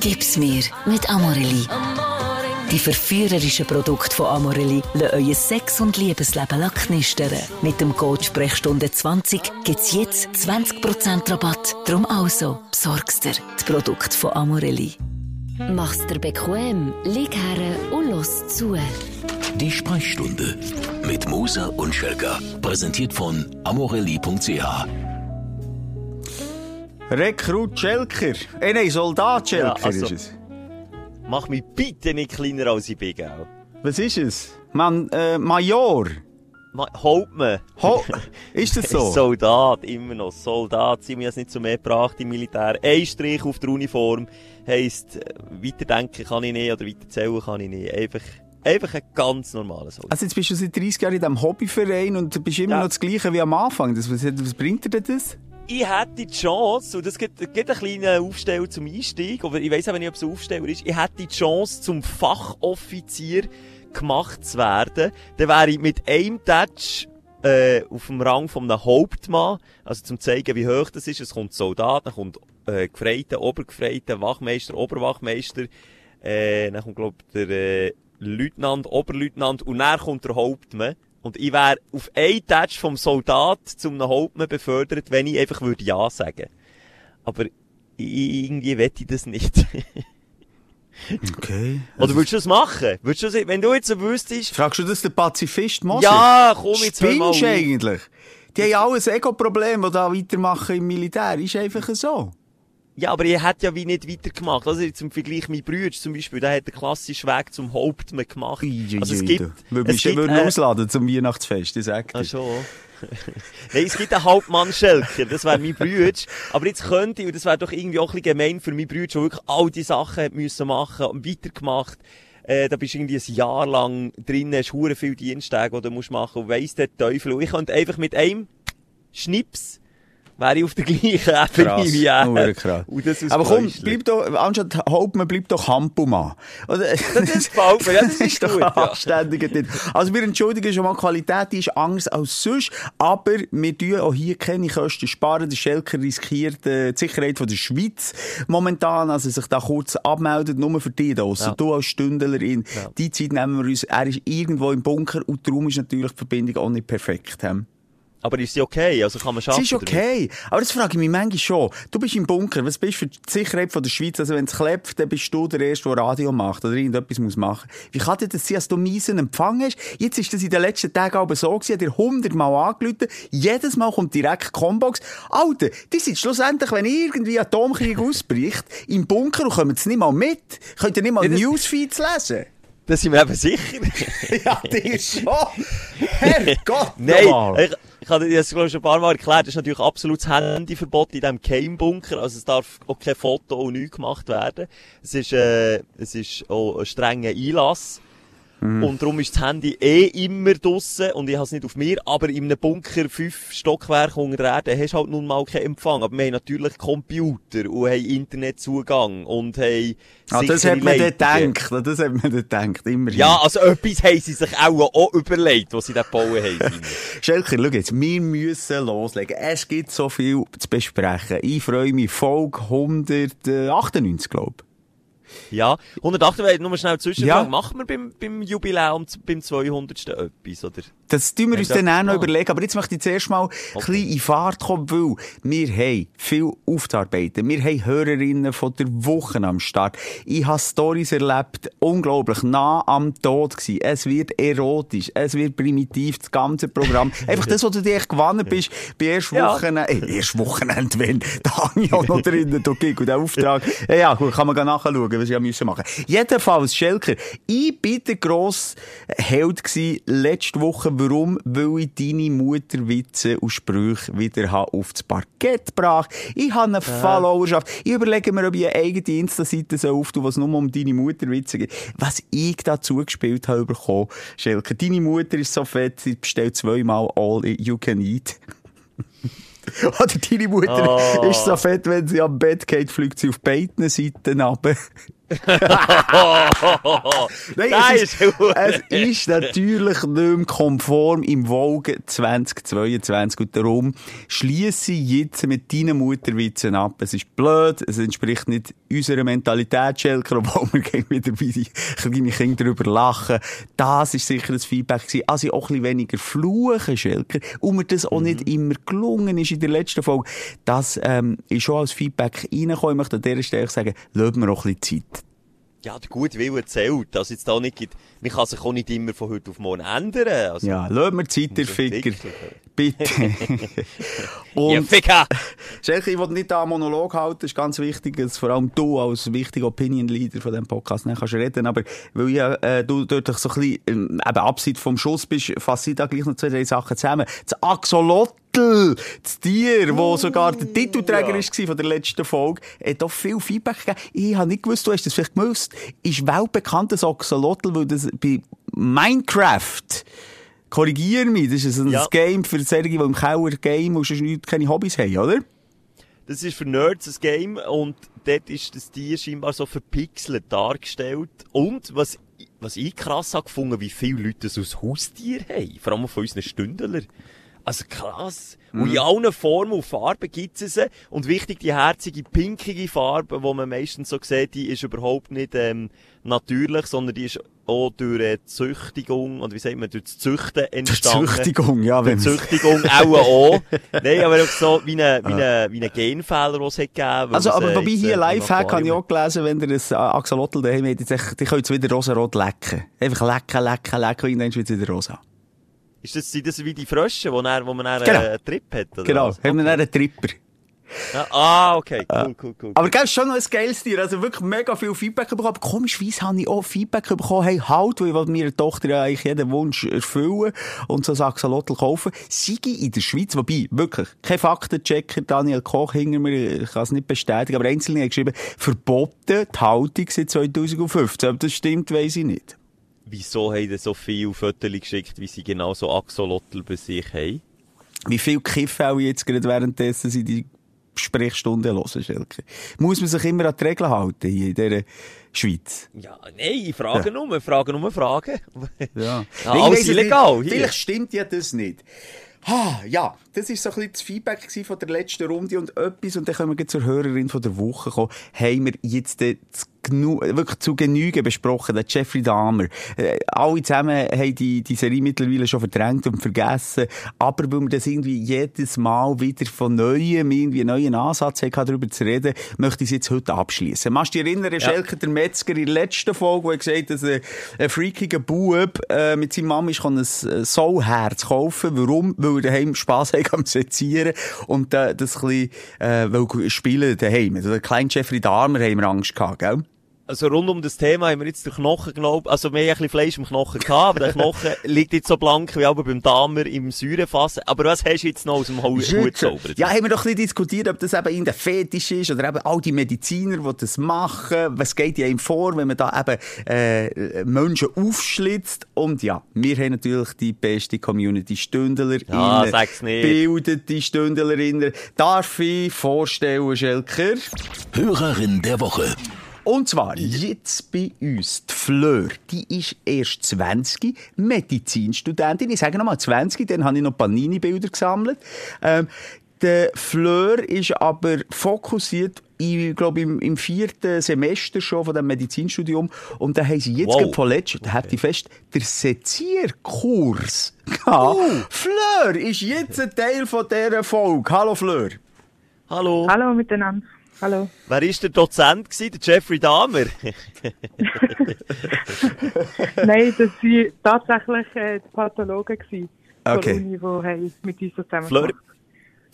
Gib's mir mit Amorelli. Die verführerischen Produkte von Amorelli lassen euer Sex- und Liebesleben knistern. Mit dem Code Sprechstunde 20 gibt's jetzt 20% Rabatt. Drum also, besorgst dir die Produkte von Amorelli. Mach's dir bequem, lieg her und los zu. Die Sprechstunde mit Musa und Schelka. Präsentiert von amorelli.ch. Rekrut Schelker. Eh, nein, Soldat Schelker Ja, also- ist es. Mach mich bitte nicht kleiner als ich bin, gell? Was ist es? Man, äh, Major. Ma Hauptmann. Ho ist das so? Soldat, immer noch. Soldat, sind wir jetzt nicht so mehr gebracht im Militär. Ein Strich auf der Uniform heisst, äh, weiterdenken kann ich nicht oder weiterzählen kann ich nicht. Einfach, einfach ein ganz normaler Soldat. Also jetzt bist du seit 30 Jahren in diesem Hobbyverein und bist immer Ja. noch das Gleiche wie am Anfang. Das, was, was bringt dir das? Ich hätte die Chance, und das gibt, gibt einen kleinen Aufsteller zum Einstieg, aber ich weiss auch nicht, ob es ein Aufsteller ist, ich hätte die Chance, zum Fachoffizier gemacht zu werden, dann wäre ich mit einem Touch äh, auf dem Rang von einem Hauptmann, also zum zeigen, wie hoch das ist, es kommt Soldat, dann kommt äh, Gefreiter, Obergefreiter, Wachmeister, Oberwachmeister, äh, dann kommt, glaub der äh, Leutnant, Oberleutnant und dann kommt der Hauptmann. Und ich wäre auf einen Touch vom Soldat zum Hauptmann befördert, wenn ich einfach würde Ja sagen. Aber irgendwie wette ich das nicht. Okay. Oder würdest du das machen? Würdest du das, wenn du jetzt so wüsstest, Fragst du das den Pazifist Moser? ja, komm jetzt mal Spinnst auf. eigentlich? Die haben alle ein Ego-Problem, das da weitermachen im Militär. Ist einfach so. Ja, aber ihr hättet ja wie nicht weitergemacht. Also im Vergleich mit Brüder zum Beispiel, der hat den klassischen Weg zum Hauptmann gemacht. Also es gibt, Würde es mich gibt, würden äh, ausladen zum Weihnachtsfest, ich sag dir. Ah, schon. Nein, es gibt einen Hauptmann-Schelker, das wäre mein Brüder. Aber jetzt könnte ich, und das wäre doch irgendwie auch ein bisschen gemein für mein Brüder, der wirklich all die Sachen hat müssen machen und weitergemacht. Äh, da bist du irgendwie ein Jahr lang drin, hast hure viel Diensttage, die du musst machen und weiss der Teufel. Und ich könnte einfach mit einem Schnips, wäre ich auf der gleichen Ebene Krass, wie er. krass. Aber komm, bleib doch, anstatt Hauptmann, bleib doch Hampumann. Oder? Das gefällt mir, ja, das ist doch gut, ja. anständiger Titel. Also wir entschuldigen schon mal, Qualität ist anders als sonst, aber wir tun auch hier keine Kosten sparen. Der Schelker riskiert äh, die Sicherheit von der Schweiz momentan, also sich da kurz abmeldet, nur für die da. Ja. Du als Stündlerin, Ja. die Zeit nehmen wir uns, er ist irgendwo im Bunker und darum ist natürlich die Verbindung auch nicht perfekt. He? Aber ist sie okay? Also kann man schaffen? ist okay. Aber das frage ich mich manchmal schon. Du bist im Bunker. Was bist du für die Sicherheit von der Schweiz? Also wenn es klebt, dann bist du der Erste, der Radio macht oder irgendetwas muss machen. Wie kann dir das sein, dass du miesen Empfang hast? Jetzt ist das in den letzten Tagen aber so gewesen, dir hundertmal angerufen. Jedes Mal kommt direkt Combox. Alter, die sind schlussendlich, wenn irgendwie Atomkrieg ausbricht, im Bunker und kommen sie nicht mal mit. Könnt ihr nicht mal Ja, Newsfeeds lesen? Das sind wir eben sicher. ja, dir schon. Herrgott, Nein, habe dir das glaub ich, schon ein paar Mal erklärt, das ist natürlich absolutes Handyverbot in diesem Keim-Bunker, also es darf auch kein Foto und nichts gemacht werden. Es ist, äh, es ist auch ein strenger Einlass. Und darum ist das Handy eh immer draussen und ich habe es nicht auf mir, aber in einem Bunker fünf Stockwerke unter der Erde hast halt nun mal keinen Empfang. Aber wir haben natürlich Computer und haben Internetzugang und haben Ah, das hat man dann gedacht. Das hat man dann gedacht. Immerhin. Ja, also etwas haben sie sich auch, auch überlegt, was sie da gebaut haben. Schelker, schau jetzt, wir müssen loslegen. Es gibt so viel zu besprechen. Ich freue mich, Folge 198, glaube ich. Ja, 108, weil nur schnell Zwischenfrage. Ja. Machen wir beim, beim Jubiläum, beim 200. etwas, oder? Das tun wir uns dann auch noch gemacht? überlegen. Aber jetzt möchte ich zuerst mal ein bisschen in Fahrt kommen, weil wir haben viel aufzuarbeiten. Wir haben Hörerinnen von der Woche am Start. Ich habe Stories erlebt, unglaublich, nah am Tod gewesen. Es wird erotisch, es wird primitiv, das ganze Programm. Einfach das, was du dir gewonnen bist, bei erst Ja. Wochenende, äh, erst Wochenende, wenn, da habe ich auch noch drinnen, du Gig und der Auftrag. Ja, ja, gut, kann man nachschauen, was ich ja müssen machen. Jedenfalls, Schelker, ich bin der grosse Held letzte Woche. Warum? Weil ich deine Mutterwitze und Sprüche wieder habe auf das Parkett gebracht. Ich habe eine Followerschaft. Ich überlege mir, ob ich eine eigene Insta-Seite so auftue, was nur um deine Mutterwitze geht. Was ich da zugespielt habe bekommen, Schelker. Deine Mutter ist so fett, sie bestellt zweimal All You Can Eat. Oder deine Mutter Oh. ist so fett, wenn sie am Bett geht, fliegt sie auf beiden Seiten runter. Nein, es, ist es ist natürlich nicht mehr konform im Wogen 2022 und darum schließe ich jetzt mit deinen Mutterwitzen ab. Es ist blöd, es entspricht nicht unserer Mentalität, Schelker, obwohl wir wieder bei die kleinen Kinder darüber lachen. Das ist sicher das Feedback gewesen. Also auch ein bisschen weniger fluchen, Schelker, und mir das auch nicht immer gelungen ist in der letzten Folge. Das ähm, ist schon als Feedback reingekommen. Ich möchte an dieser Stelle sagen, lassen wir auch ein bisschen Zeit. Ja, der gute Wille zählt. Also jetzt da nicht, gibt- man kann sich auch nicht immer von heute auf morgen ändern. Also, Ja, lassen wir Zeit, der Ficker. Bitte. Ja, Und Ficker! Schelke, ich will nicht da einen Monolog halten, das ist ganz wichtig, dass vor allem du als wichtiger Opinion Leader von diesem Podcast nicht kannst reden, aber weil ja, äh, du dort so ein bisschen, ähm, eben abseits vom Schuss bist, fasse ich da gleich noch zwei, drei Sachen zusammen. Das Axolotl, das Tier, wo sogar der Titelträger ja. ist von der letzten Folge, hat auch viel Feedback gegeben. Ich habe nicht gewusst, du hast das vielleicht gewusst, ist weltbekannt das Axolotl, weil das bei Minecraft Korrigier mich, das ist ein Ja. Game für solche, die im Keller game und sonst nicht keine Hobbys haben, oder? Das ist für Nerds ein Game und dort ist das Tier scheinbar so verpixelt dargestellt. Und was, was ich krass habe gefunden, wie viele Leute das als Haustier haben. Vor allem von unseren Stündler. Also krass. Und Mhm. in allen Formen und Farben gibt es sie. Und wichtig, die herzige, pinkige Farbe, die man meistens so sieht, die ist überhaupt nicht ähm, natürlich, sondern die ist auch durch äh, Züchtigung, und wie sagt man, durch das Züchten entstanden. Züchtigung, ja, wenn Durch Züchtigung auch auch. Nein, aber auch so wie ein wie eine, wie ein Genfehler, den es hat gegeben. Also, aber äh, wobei jetzt, hier äh, Lifehack habe ich auch gelesen, wenn ihr ein äh, Axolotl daheim habt, die können jetzt wieder rosarot lecken. Einfach lecken, lecken, lecken, und dann wird es wieder rosa. Ist das, sind das wie die Frösche, wo, dann, wo man dann Genau. äh, einen Trip hat? Oder Genau, was? haben wir dann einen Tripper. Ja, ah, okay, cool, cool, cool. Aber gell, schon noch ein geiles Tier. Also wirklich mega viel Feedback bekommen. Aber komischerweise habe ich auch Feedback bekommen, hey, halt, weil ich will meiner Tochter ja eigentlich jeden Wunsch erfüllen und so ein Axolotl kaufen. Sei in der Schweiz, wobei, wirklich, kein Faktenchecker, Daniel Koch hinter mir, ich kann es nicht bestätigen, aber Einzelne haben geschrieben, verboten die Haltung seit 2015. Ob das stimmt, weiss ich nicht. Wieso haben so viele Fotos geschickt, wie sie genau so Axolotl bei sich haben? Wie viel Kiffen auch jetzt gerade währenddessen sie die Sprechstunden hören, Schelke. Muss man sich immer an die Regeln halten hier in dieser Schweiz? Ja, nein, ich frage nur, ich frage nur Fragen. Ja. Ja, alles illegal hier. Vielleicht stimmt ja das nicht. Ah, ja, das war so ein bisschen das Feedback von der letzten Runde und etwas, und dann können wir zur Hörerin von der Woche kommen, haben wir jetzt äh, zu genu wirklich zu Genüge besprochen, der Jeffrey Dahmer. Äh, alle zusammen haben die, die Serie mittlerweile schon verdrängt und vergessen, aber weil wir das irgendwie jedes Mal wieder von Neuem, irgendwie einen neuen Ansatz haben, darüber zu reden, möchte ich es jetzt heute abschließen. Machst du dich erinnern, Schelke, der Metzger in der letzten Folge, wo er gesagt hat, dass ein, ein freakiger Bub äh, mit seiner Mama ist, kann ein Soulherz kaufen. Warum? Weil er daheim Spass hat am Sezieren und äh, das ein bisschen, äh, spielen daheim. Also, der kleine Jeffrey Dahmer haben wir Angst gehabt, gell? Also rund um das Thema haben wir jetzt den Knochen genommen. Also wir haben ein bisschen Fleisch im Knochen gehabt, aber der Knochen liegt jetzt so blank wie aber beim Damer im Säurefass. Aber was hast du jetzt noch aus dem Hut Hut gezaubert? Ja, haben wir doch ein bisschen diskutiert, ob das eben irgendein Fetisch ist oder eben all die Mediziner, die das machen. Was geht ja ihm vor, wenn man da eben äh, Menschen aufschlitzt? Und ja, wir haben natürlich die beste Community Stündlerinnen. Ja, sag's nicht. Bildete Stündlerinnen. Darf ich vorstellen, Schelker? Hörerin der Woche. Und zwar jetzt bei uns die Fleur. Die ist erst 20, Medizinstudentin. Ich sage nochmal 20, dann habe ich noch Panini-Bilder gesammelt. Ähm, der Fleur ist aber fokussiert ich glaube, im, im vierten Semester schon von dem Medizinstudium. Und da haben sie jetzt Wow. letztem, da habt ihr fest, der Sezierkurs gehabt. Fleur ist jetzt ein Teil von dieser Folge. Hallo Fleur. Hallo. Hallo miteinander. Hallo. Wer ist der Dozent gewesen? Der Jeffrey Dahmer? Nein, das waren tatsächlich äh, die Pathologen gewesen, von Okay. Uni, die mit uns zusammen Fleur, gemacht.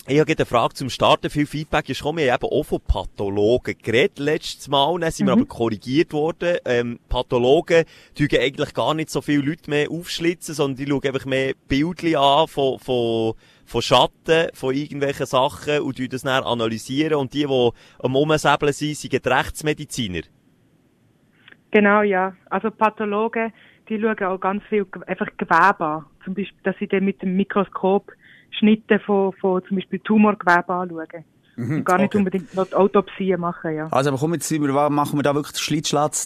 ich habe eine Frage zum Starten. Viel Feedback ist gekommen. Wir haben eben auch von Pathologen geredet letztes Mal. Dann sind wir aber korrigiert worden. Ähm, Pathologen tun eigentlich gar nicht so viele Leute mehr aufschlitzen, sondern die schauen einfach mehr Bildchen an von, von, von Schatten, von irgendwelchen Sachen und tun das dann analysieren. Und die, die am Umsäbeln sind, sind die Rechtsmediziner. Genau, ja. Also Pathologen, die schauen auch ganz viel einfach Gewebe an. Zum Beispiel, dass sie dann mit dem Mikroskop Schnitte von, von zum Beispiel Tumorgewebe anschauen. Und gar nicht okay. unbedingt noch die Autopsie machen, ja. Also, aber komm, jetzt sind wir, machen wir da wirklich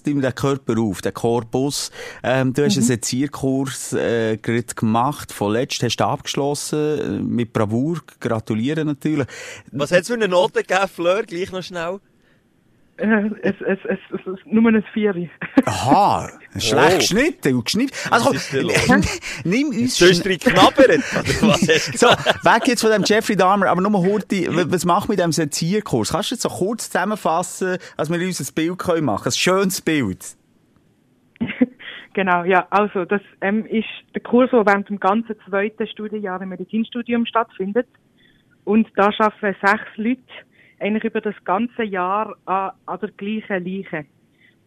den wir den Körper auf, den Korpus. Ähm, du hast einen Sezierkurs äh, gerade gemacht, vorletzt hast du abgeschlossen, äh, mit Bravour, gratulieren natürlich. Was hat's für eine Note gegeben, Fleur? Gleich noch schnell. Äh, es, es, es, es, es, nur ein Vieri. Aha, schlecht geschnitten und geschnitten. Also, komm, ist nimm uns was hast du So, weg jetzt von dem Jeffrey Dahmer, aber nur Hurti, was macht mit dem Sezierkurs? Kannst du jetzt so kurz zusammenfassen, dass wir uns ein Bild können machen Ein schönes Bild. Genau, ja. Also, das ähm, ist der Kurs, der während dem ganzen zweiten Studienjahr im Medizinstudium stattfindet. Und da arbeiten sechs Leute eigentlich über das ganze Jahr an, an der gleichen Leiche.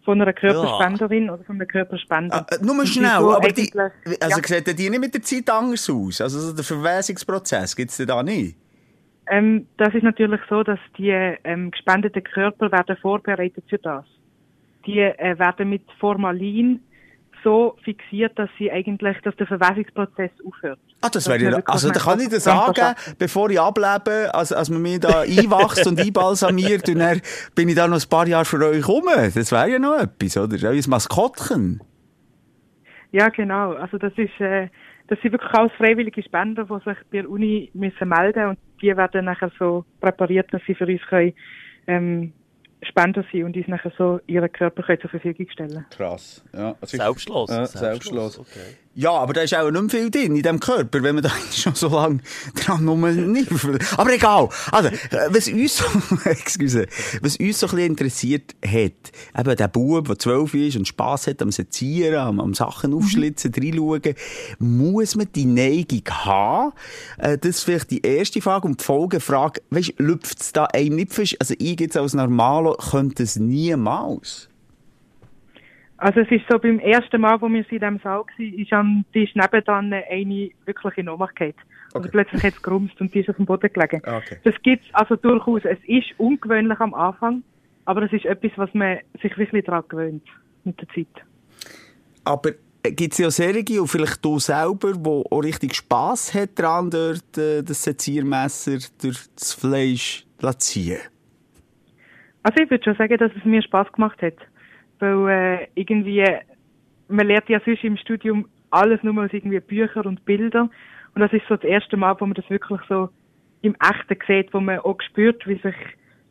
Von einer Körperspenderin oder von einem Körperspender. Ah, äh, nur schnell, so aber die, also ja. sieht die nicht mit der Zeit anders aus? Also so der Verwesungsprozess gibt's den da nicht? Ähm, das ist natürlich so, dass die ähm, gespendeten Körper werden vorbereitet für das. Die äh, werden mit Formalin so fixiert, dass sie eigentlich, dass der Verwesungsprozess aufhört. Ah, das wäre ja, also da kann ich das dran sagen, bevor ich ablebe, als, als man mich da einwachst und einbalsamiert und dann bin ich da noch ein paar Jahre für euch rum. Das wäre ja noch etwas, oder? Euer Maskottchen. Ja, genau. Also das ist, äh, das sind wirklich alles freiwillige Spender, die sich bei der Uni müssen melden und die werden nachher so präpariert, dass sie für uns können, ähm, Spender sein und uns nachher so ihren Körper können zur Verfügung stellen. Krass. Ja, also Selbstlos. Ja, Selbstlos, selbstlos. okay. Ja, aber da ist auch nicht mehr viel drin in diesem Körper, wenn man da schon so lange dran nur nicht. Aber egal. Also, äh, was uns, so- excuse, was uns so ein bisschen interessiert hat, eben der Bub, der zwölf ist und Spass hat am Sezieren, am, am Sachen aufschlitzen, reinschauen, muss man die Neigung haben? Äh, das ist vielleicht die erste Frage. Und die Folgefrage, weisst, lüpft es da einem nicht? Also, ich jetzt als Normalo könnte es niemals. Also es ist so, beim ersten Mal, wo wir in diesem Saal waren, ist am Tisch nebenan eine wirklich in Ohnmacht gefallen. Okay. plötzlich hat es gerumst und die ist auf dem Boden gelegen. Okay. Das gibt's also durchaus. Es ist ungewöhnlich am Anfang, aber es ist etwas, was man sich wirklich daran gewöhnt mit der Zeit. Aber gibt es ja Serien, und vielleicht du selber, wo auch richtig Spass hat dran, dort äh, das Seziermesser durch das Fleisch zu ziehen? Also ich würde schon sagen, dass es mir Spaß gemacht hat. Weil äh, irgendwie, man lernt ja sonst im Studium alles nur aus irgendwie Büchern und Bildern. Und das ist so das erste Mal, wo man das wirklich so im Echten sieht, wo man auch spürt, wie sich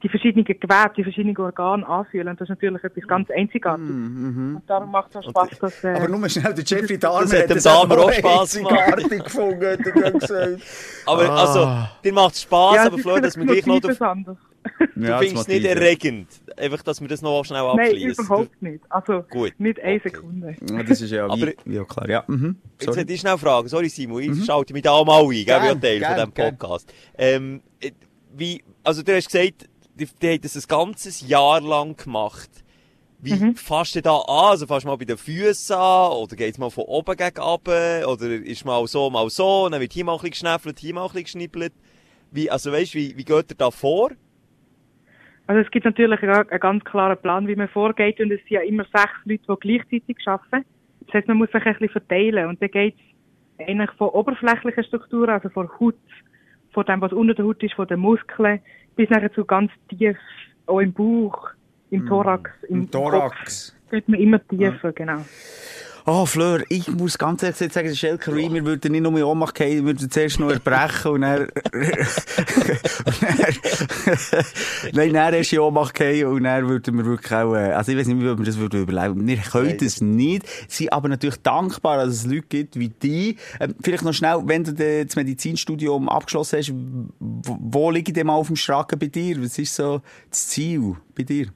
die verschiedenen Gewebe, die verschiedenen Organe anfühlen. Und das ist natürlich etwas ganz Einzigartiges. Und darum macht es auch Spaß, dass... Äh, Aber nur schnell, der Jeffrey Dahmer hat dem Dahmer auch Spass gemacht. einzigartig gefunden, hat er gesagt. Aber, Ah. also, dir macht es Spass, ja, aber Flor, dass wir gleich vielleicht noch... Motiv Du, Ja, findest es nicht erregend. Einfach, dass wir das noch schnell Nein, abschließen. überhaupt nicht. Also Gut. nicht eine Okay. Sekunde. Ja, das ist ja, Aber- wie, ja klar, ja. Mhm. Jetzt Sorry. hätte ich schnell fragen. Sorry, Simon, ich schalte mich da auch mal ein. Gell, Gern, wie ein Teil gern, von diesem. Podcast. Ähm, äh, wie, also du hast gesagt, die, die haben das ein ganzes Jahr lang gemacht. Wie Mhm. fasst du da an? Also fasst du mal bei den Füßen an? Oder geht's mal von oben gegen runter? Oder ist mal so, mal so? Und dann wird hier mal ein bisschen geschnäffelt, hier mal ein bisschen geschnippelt. Wie, also weißt du, wie, wie geht ihr da vor? Also es gibt natürlich einen, ganz klaren Plan, wie man vorgeht und es sind ja immer sechs Leute, die gleichzeitig arbeiten. Das heißt, man muss sich ein bisschen verteilen und dann geht es eigentlich von oberflächlichen Strukturen, also von Haut, von dem, was unter der Haut ist, von den Muskeln, bis nachher zu ganz tief, auch im Bauch, im Thorax, im, Im Thorax. Kopf. Geht man immer tiefer, genau. Oh, Fleur, ich muss ganz ehrlich sagen, der Schelker Rui, wir würden nicht nur in Ohnmacht gehen, wir würden zuerst noch erbrechen und dann, und dann nein, dann erst in Ohnmacht gehen und dann würden wir wirklich auch, äh, also ich weiß nicht, wie wir das würden überleben. Wir können das nicht, sind aber natürlich dankbar, dass es Leute gibt wie die. Ähm, vielleicht noch schnell, wenn du das Medizinstudium abgeschlossen hast, wo, wo liegt denn mal auf dem Schragen bei dir? Was ist so das Ziel bei dir?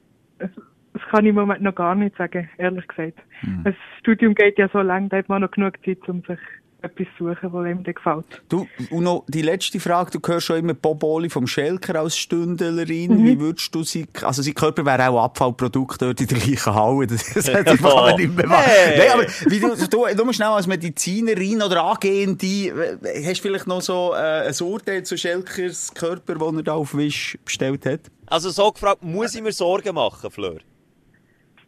Das kann ich im Moment noch gar nicht sagen, ehrlich gesagt. Hm. Das Studium geht ja so lang, da hat man noch genug Zeit, um sich etwas zu suchen, was einem gefällt. Du, und noch die letzte Frage, du hörst schon immer Bob Oli vom Schelker als Stündlerin. Wie würdest du sie, also sein Körper wäre auch Abfallprodukt dort in der gleichen Halle. Das, das hätte ich Oh. nicht mehr machen. Hey. Nein, aber wie du, du, du musst schnell als Medizinerin oder Angehende, äh, hast du vielleicht noch so äh, ein Urteil zu Schelkers Körper, den er da auf Wisch bestellt hat? Also so gefragt, muss ich mir Sorgen machen, Fleur?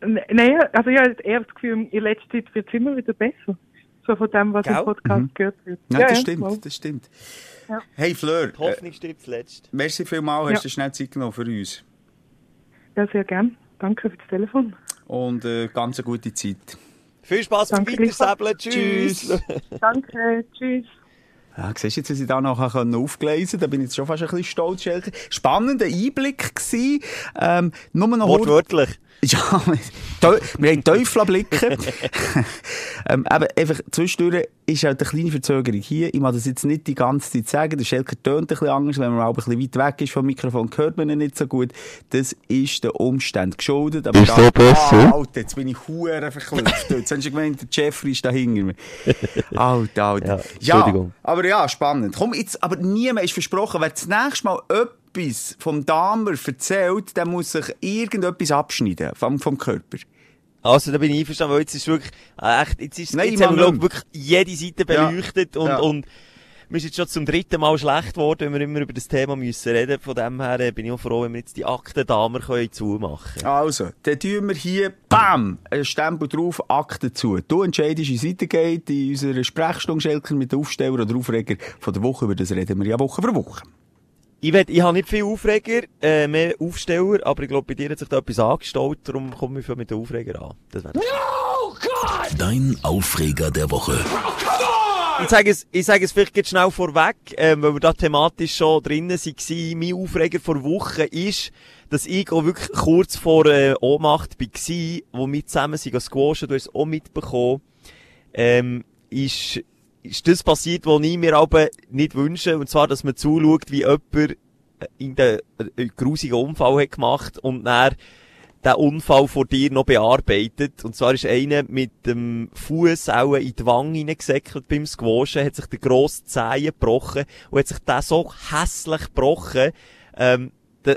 Nein, also ich habe eher das Gefühl, in letzter Zeit wird es immer wieder besser. so von dem, was Gell? im Podcast gehört wird. Ja, das ja, stimmt, das stimmt. Ja. Hey Fleur, Die äh, Hoffnung stirbt zuletzt. merci vielmals, hast Ja. du schnell Zeit genommen für uns. Ja, sehr gern. Danke für das Telefon. Und äh, ganz eine gute Zeit. Viel Spaß beim Weitersäbeln. Tschüss. Tschüss. Danke, tschüss. Ja, siehst du jetzt, was ich da noch aufgelesen Da bin ich jetzt schon fast ein bisschen stolz. Schelke. Spannender Einblick gewesen. Ähm, nur noch Wortwörtlich. Ja, wir haben Teufelblicke. ähm, aber einfach zwischendurch ist halt eine kleine Verzögerung hier. Ich mag das jetzt nicht die ganze Zeit sagen. Der Schelker tönt ein bisschen anders. Wenn man auch ein bisschen weit weg ist vom Mikrofon, hört man ihn nicht so gut. Das ist den Umständen geschuldet. Aber Ist so besser? Ah, Alter, jetzt bin ich hure verklüpft. Jetzt hast du gemeint, der Jeffrey ist da hinter mir. Alter, Alter. Ja, Entschuldigung. aber ja, spannend. Komm, jetzt, aber niemand ist versprochen, wer das nächste Mal etwas vom Damer erzählt, der muss sich irgendetwas abschneiden vom, vom Körper. Also, da bin ich einverstanden, weil jetzt ist wirklich, äh, echt, jetzt ist, Nein, jetzt haben wir, wirklich jede Seite Ja. beleuchtet und, Ja. und, mir ist jetzt schon zum dritten Mal schlecht geworden, wenn wir immer über das Thema müssen reden. Von dem her äh, bin ich auch froh, wenn wir jetzt die Aktendamer können zumachen Also, dann tun wir hier, bam, einen Stempel drauf, Akte zu. Du entscheidest, wie es weitergeht in unserer Sprechstunde, Schelker, mit den Aufsteller oder Aufreger von der Woche. Über das reden wir ja Woche für Woche. Ich, will, ich habe nicht viel Aufreger, äh, mehr Aufsteller, aber ich glaube, bei dir hat sich da etwas angestaut, darum komme ich viel mit den Aufreger an. Das wäre Dein Aufreger der Woche. Ich sage es, ich sage es vielleicht jetzt schnell vorweg, ähm, weil wir da thematisch schon drinnen waren. Mein Aufreger vor Woche ist, dass ich auch wirklich kurz vor äh, Ohnmacht war, wo wir zusammen sind squashen, du hast es auch mitbekommen, ähm, ist, ist das passiert, was ich mir aber nicht wünsche, und zwar, dass man zuschaut, wie jemand äh, in den äh, grusigen Unfall hat gemacht und dann den Unfall vor dir noch bearbeitet. Und zwar ist einer mit dem Fuß auch in die Wange hineingesäckelt beim Squashen, hat sich der grosse Zehen gebrochen und hat sich den so hässlich gebrochen, ähm,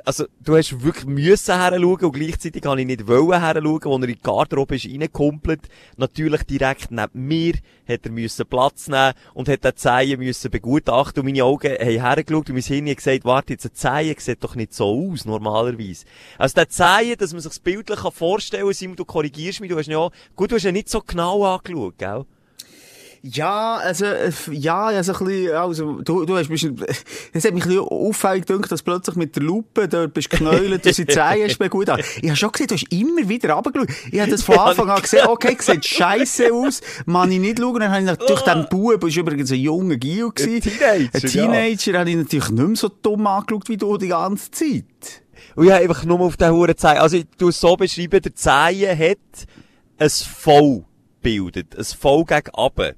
also, du hast wirklich müssen heranschauen und gleichzeitig habe ich nicht wollen heranschauen, als er in die Garderobe ist reingekumpelt. Natürlich direkt neben mir hat er müssen Platz nehmen und hat den Zehen müssen begutachten und meine Augen haben hergeschaut und mein Hirn hat gesagt, warte, jetzt ein Zehen sieht doch nicht so aus, normalerweise. Also der Zehen, dass man sich das bildlich vorstellen kann, Simon, du korrigierst mich, du hast ja, gut, du hast ihn nicht so genau angeschaut, gell? Ja, also, äh, ja, also ein bisschen, also, du, du hast, bist, es hat mich ein bisschen auffällig gedacht, dass plötzlich mit der Lupe dort bist geknäult und sie Zehen hast begutachtet. Ich habe schon gesehen, du hast immer wieder runtergeschaut. Ich habe das von Anfang an gesehen, okay, sieht scheiße aus, man ich nicht schauen. Dann habe ich natürlich den Bub, ist übrigens ein junger gewesen. Ein Teenager, Ein Teenager, habe ich natürlich nicht mehr so dumm angeschaut wie du die ganze Zeit. Und ich habe einfach nur auf den Huren Zehen, also tu es so beschreiben, der Zehen hat ein V gebildet, ein V gegen runter.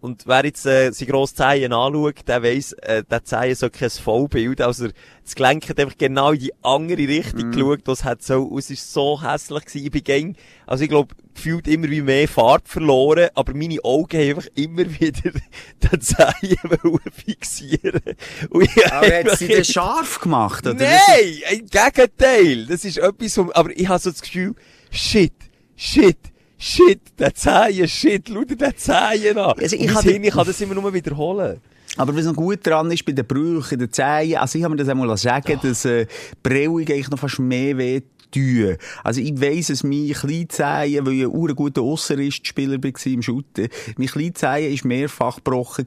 Und wer jetzt äh, seine grosse Zehen anschaut, der weiss, äh, der Zehen soll kein V bilden, also das Gelenk hat einfach genau in die andere Richtung geschaut, das hat so, es ist so hässlich gewesen, ich bin gäng, also ich glaube, gefühlt immer wie mehr Farbe verloren, aber meine Augen haben einfach immer wieder den wollen fixieren. Und Aber hat sie das scharf gemacht, oder? Nein, im Gegenteil. Das ist etwas, vom, aber ich habe so das Gefühl, shit, shit, shit, der Zehen, shit, schau dir den Zehen an. Also ich Hirn, ich kann das immer nur wiederholen. Aber was noch gut dran ist bei den Brüchen, den Zehen, also ich habe mir das einmal sagen, dass äh, Brillung eigentlich noch fast mehr weh tun. Also ich weiss, dass mein Kleinzehen, weil ich ein ur guter Ausserist-Spieler war im Shooten, mein Kleinzehen ist mehrfach gebrochen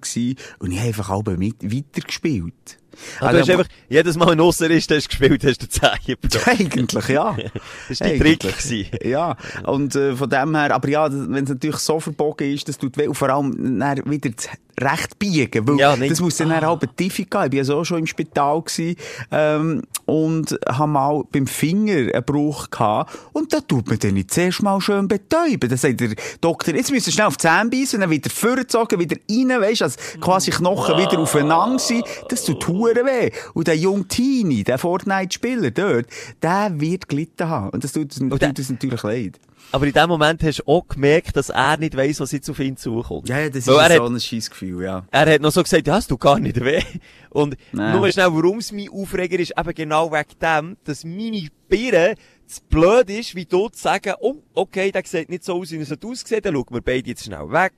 und ich habe einfach alle mit weitergespielt. Also, du hast einfach, jedes Mal ein Ausserist hast gespielt, hast du den Zehen gebrochen. Eigentlich, ja. Das war dein Trick. Gewesen. Ja, und äh, von dem her, aber ja, wenn es natürlich so verbogen ist, das tut weh, und vor allem wieder recht biegen, weil Ja, das muss dann ah. halb Tiefe gehen. Ich war ja so schon im Spital gewesen, ähm, und habe mal beim Finger einen Bruch gehabt und da tut man den nicht zuerst mal schön betäuben. Da sagt der Doktor, jetzt müssen wir schnell auf die Zähne beißen, dann wieder vorgezogen, wieder rein, weisst, als quasi Knochen wieder aufeinander sind. Das tut hure weh. Und der junge Teenie, der Fortnite-Spieler dort, der wird gelitten haben. Und das tut, tut der- uns natürlich leid. Aber in dem Moment hast du auch gemerkt, dass er nicht weiss, was jetzt auf ihn zukommt. Ja, ja, das ist Weil er so hat- ein scheiß Gefühl, ja. Er hat noch so gesagt, ja, es tut gar nicht weh. Und Nein. nur schnell, warum es mein Aufreger ist, eben genau wegen dem, dass meine Birne zu blöd ist, wie du zu sagen, oh, okay, der sieht nicht so aus, wie er sollte aussehen, dann schauen wir beide jetzt schnell weg.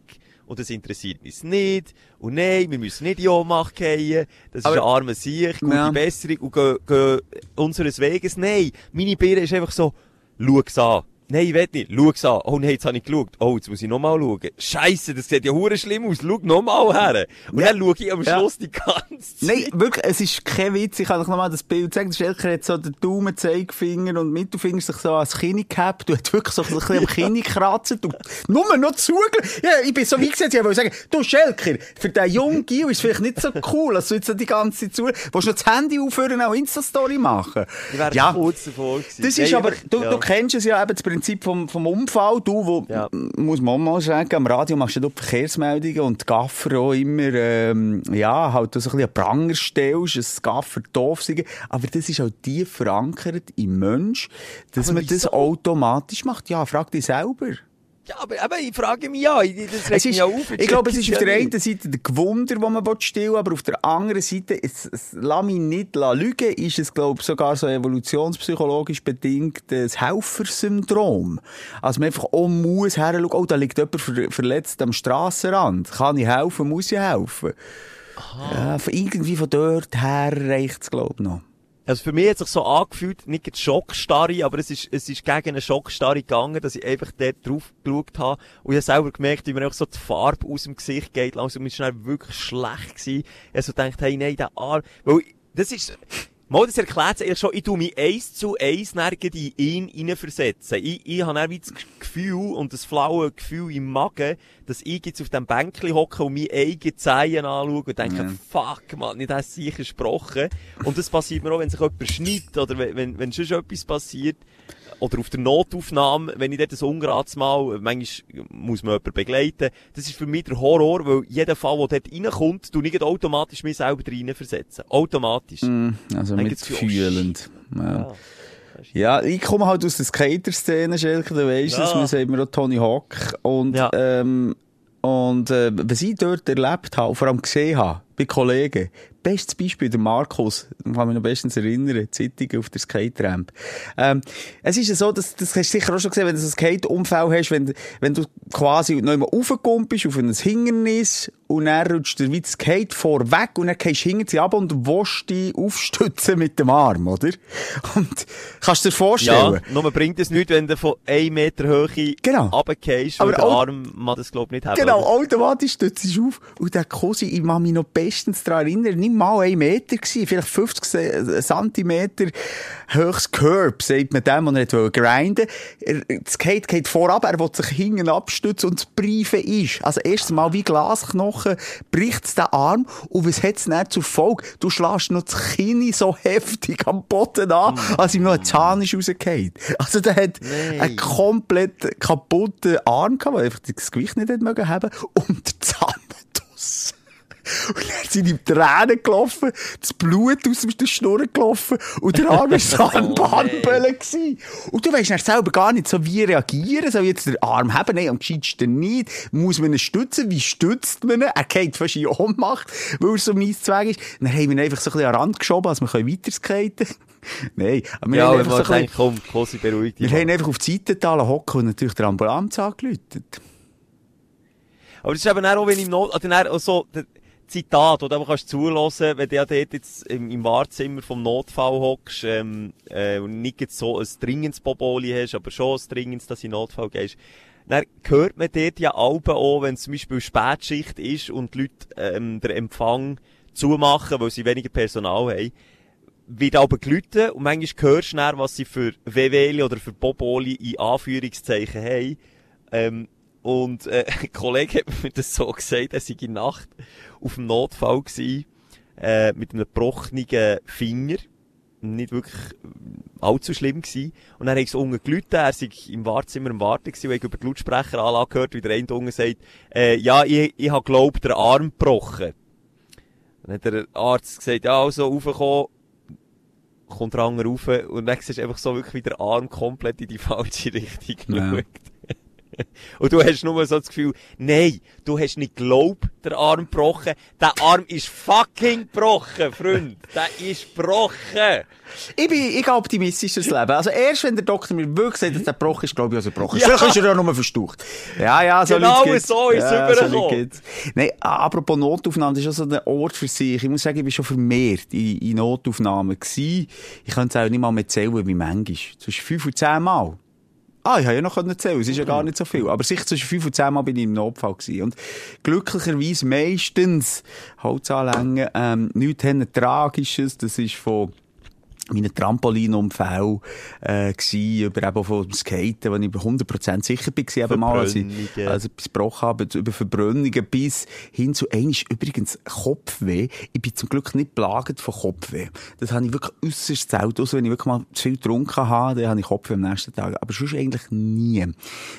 Und das interessiert uns nicht. Und nein, wir müssen nicht in Ohnmacht gehen. Das Aber- ist ein armer Sieg, gute Ja. Besserung und gehen, gehen unseres Weges. Nein, meine Birne ist einfach so, schau's an. Nein, ich will nicht. Schau's an. Oh nein, jetzt habe ich geschaut. Oh, jetzt muss ich nochmal schauen. Scheiße, das sieht ja hure schlimm aus. Schau nochmal her. Und Ja. dann schaue ich am Ja. Schluss die ganze Zeit. Nein, wirklich, es ist kein Witz. Ich kann euch nochmal das Bild zeigen. Der Schelker hat so den Daumen, Zeigefinger und Mittelfinger sich so ans Kinn gehabt. Du hast wirklich so ein bisschen am Kinn gekratzt. Du, nur noch zugel. Ja, ich bin so wie gesagt, ich wollte sagen, du Schelker, für den jungen Gil ist es vielleicht nicht so cool, dass du jetzt so die ganze Zeit zu, willst du noch das Handy aufhören und auch Insta-Story machen? Ich wäre Ja. kurz davor gewesen. Das ist Nein, aber, du, ja. du kennst es ja eben, das Prinzip vom, vom Unfall. Du, wo, Ja. muss man mal sagen, am Radio machst du Verkehrsmeldungen und die Gaffer auch immer, ähm, ja, halt so ein bisschen an Pranger stellst, dass Gaffer doof sind. Aber das ist auch tief verankert im Mensch, dass Aber man das automatisch macht. Ja, frag dich selber. Ja, aber, aber ich frage mich ja. Das regt mich ja auf. ich glaube, es ist auf ja der einen Seite der Gewunder, den man stillen aber auf der anderen Seite, es, es, lass mich nicht lügen, ist es, glaube ich, sogar so evolutionspsychologisch bedingt das Helfersyndrom. Also man einfach auch muss heranschauen, oh, da liegt jemand ver verletzt am Strassenrand. Kann ich helfen, muss ich helfen. Ja, von irgendwie von dort her reicht es, glaube ich, noch. Also für mich hat sich so angefühlt, nicht eine Schockstarre, aber es ist, es ist gegen eine Schockstarre gegangen, dass ich einfach dort drauf geschaut habe. Und ich habe selber gemerkt, wie mir auch so die Farbe aus dem Gesicht geht, langsam ist es dann wirklich schlecht gewesen. Ich so gedacht, hey, nein, der Arm, weil, das ist, mal, das erklärt sich eigentlich schon, ich tu mich eins zu eins nirgend in ihn hineinversetzen. Ich, ich habe dann das Gefühl und das flaue Gefühl im Magen, dass ich jetzt auf dem Bänkchen hocke und meine eigenen Zehen anschaue und denke, fuck, man, nicht das sicher gesprochen. Und das passiert mir auch, wenn sich jemand schneidet oder wenn, wenn, wenn schon etwas passiert. Oder auf der Notaufnahme, wenn ich dort ein ungerades Mal, manchmal muss man jemanden begleiten. Das ist für mich der Horror, weil jeder Fall, der dort reinkommt, ich nicht automatisch mich selber rein versetzen. Automatisch. Also gibt's viel- mitfühlend. Ja. Ja. Ja, ich komme halt aus der Skater-Szene, Schelke, du weisst Ja. es, man sagt mir auch Tony Hawk. Und, Ja. ähm, und äh, was ich dort erlebt habe, vor allem gesehen habe, bei Kollegen, bestes Beispiel, der Markus, ich kann mich noch bestens erinnern, Zeitung auf der Skate-Ramp. Ähm, es ist ja so, dass, das hast du sicher auch schon gesehen, wenn du so ein Skate-Unfall hast, wenn, wenn du quasi noch einmal raufgekommen bist auf ein Hindernis und dann rutscht dir wie das Skate vorweg und dann gehst du hinter sie ab und willst dich aufstützen mit dem Arm, oder? Und kannst du dir Ja, vorstellen? nur bringt es nichts, wenn du von 1 Meter Höhe Genau. runtergehst, Aber weil der Arm man das, glaub ich, nicht haben. Genau, automatisch stützt du auf. Und der Kosi, ich kann mich noch bestens daran erinnern, nicht mal ein Meter gewesen, vielleicht 50 Se- Zentimeter höchst Curb, sagt man dem, und er wollte grinden. Das Skate geht vorab, er will sich hinten abstützen und das Briefen ist. Also erst mal wie Glasknochen bricht den Arm und was hat es dann zur Folge? Du schlägst noch das Kinn so heftig am Boden an, als ihm noch ein Zahn ist rausgefallen. Also der hat Nein. einen komplett kaputten Arm gehabt, weil er einfach das Gewicht nicht mögen haben und der Zahn. Und dann sind ihm Tränen gelaufen, das Blut aus der Schnur gelaufen und der Arm war so ein Oh, Bahnböllen gewesen. Und du weisst dann selber gar nicht so, wie reagieren. Soll jetzt den Arm haben? Nein, am gescheitsten nicht. Muss man ihn stützen? Wie stützt man ihn? Er geht fast in Ohnmacht, weil er so mies Zweig ist. Dann haben wir ihn einfach so ein bisschen an den Rand geschoben, als wir weiterskaten Nein, aber wir Ja, haben wenn einfach so ein denkt, komm, Kosi, beruhig dich. wir haben einfach auf die Seite da hocken und natürlich der Ambulanz angelötet. Aber das ist eben auch, wenn im Not, auch so, der Zitat, oder du kannst zulassen, wenn du ja dort jetzt im, im Wartezimmer vom Notfall hockst, ähm, äh, und nicht jetzt so ein dringendes Boboli hast, aber schon ein dringendes, dass du in Notfall gehst. Dann hört man dort ja Alben auch, wenn es zum Beispiel Spätschicht ist und die Leute, ähm, den Empfang zumachen, weil sie weniger Personal haben wird aber gelitten und manchmal hörst du dann, was sie für WWli oder für Boboli in Anführungszeichen haben. Ähm, und äh, ein Kollege hat mir das so gesagt, er sei in der Nacht auf dem Notfall gewesen, äh, mit einem gebrochenen Finger. Nicht wirklich allzu schlimm gewesen. Und dann hat er so unten gelitten, er sei im Wartezimmer am Warten gewesen, und ich über die Lautsprecheranlage gehört, wie der eine unten sagt, äh, ja, ich, ich habe glaubt, der Arm gebrochen. Dann hat der Arzt gesagt, ja, also, raufkommen, kommt der andere rauf und dann siehst du einfach so wirklich wie der Arm komplett in die falsche Richtung Ja. Und du hast nur so das Gefühl, nein, du hast nicht geglaubt, der Arm gebrochen. Der Arm ist fucking gebrochen, Freund. Der ist gebrochen. Ich bin, ich gehe optimistisch durchs Leben. Also erst wenn der Doktor mir wirklich sagt, dass der gebrochen ist, glaube ich, dass er gebrochen ist. Ja. Vielleicht ist er ja nur verstaucht. Ja, ja, so Genau Leute so ist es ja, so übergekommen. Gibt's. Nein, apropos Notaufnahme, das ist auch so ein Ort für sich. Ich muss sagen, ich bin schon vermehrt in, in Notaufnahmen gewesen. Ich könnte es auch nicht mal mehr zählen, wie manchmal. Zwischen fünf und zehn Mal. Ah, ich habe ja noch erzählen, es ist ja gar nicht so viel. Aber sicher zwischen fünf und zehn Mal bin ich im Notfall gewesen. Und glücklicherweise meistens Holzanlängen, ähm, nichts haben Tragisches, das ist von meinen Trampolinunfall äh, gsi, über eben vom Skaten, wo ich bei 100% sicher war, eben mal, als ich, als ich etwas gebrochen habe, über Verbrennungen bis hin zu einisch übrigens Kopfweh. Ich bin zum Glück nicht plagend von Kopfweh. Das habe ich wirklich äußerst selten, außer wenn ich wirklich mal zu viel getrunken habe, dann habe ich Kopfweh am nächsten Tag. Aber sonst eigentlich nie.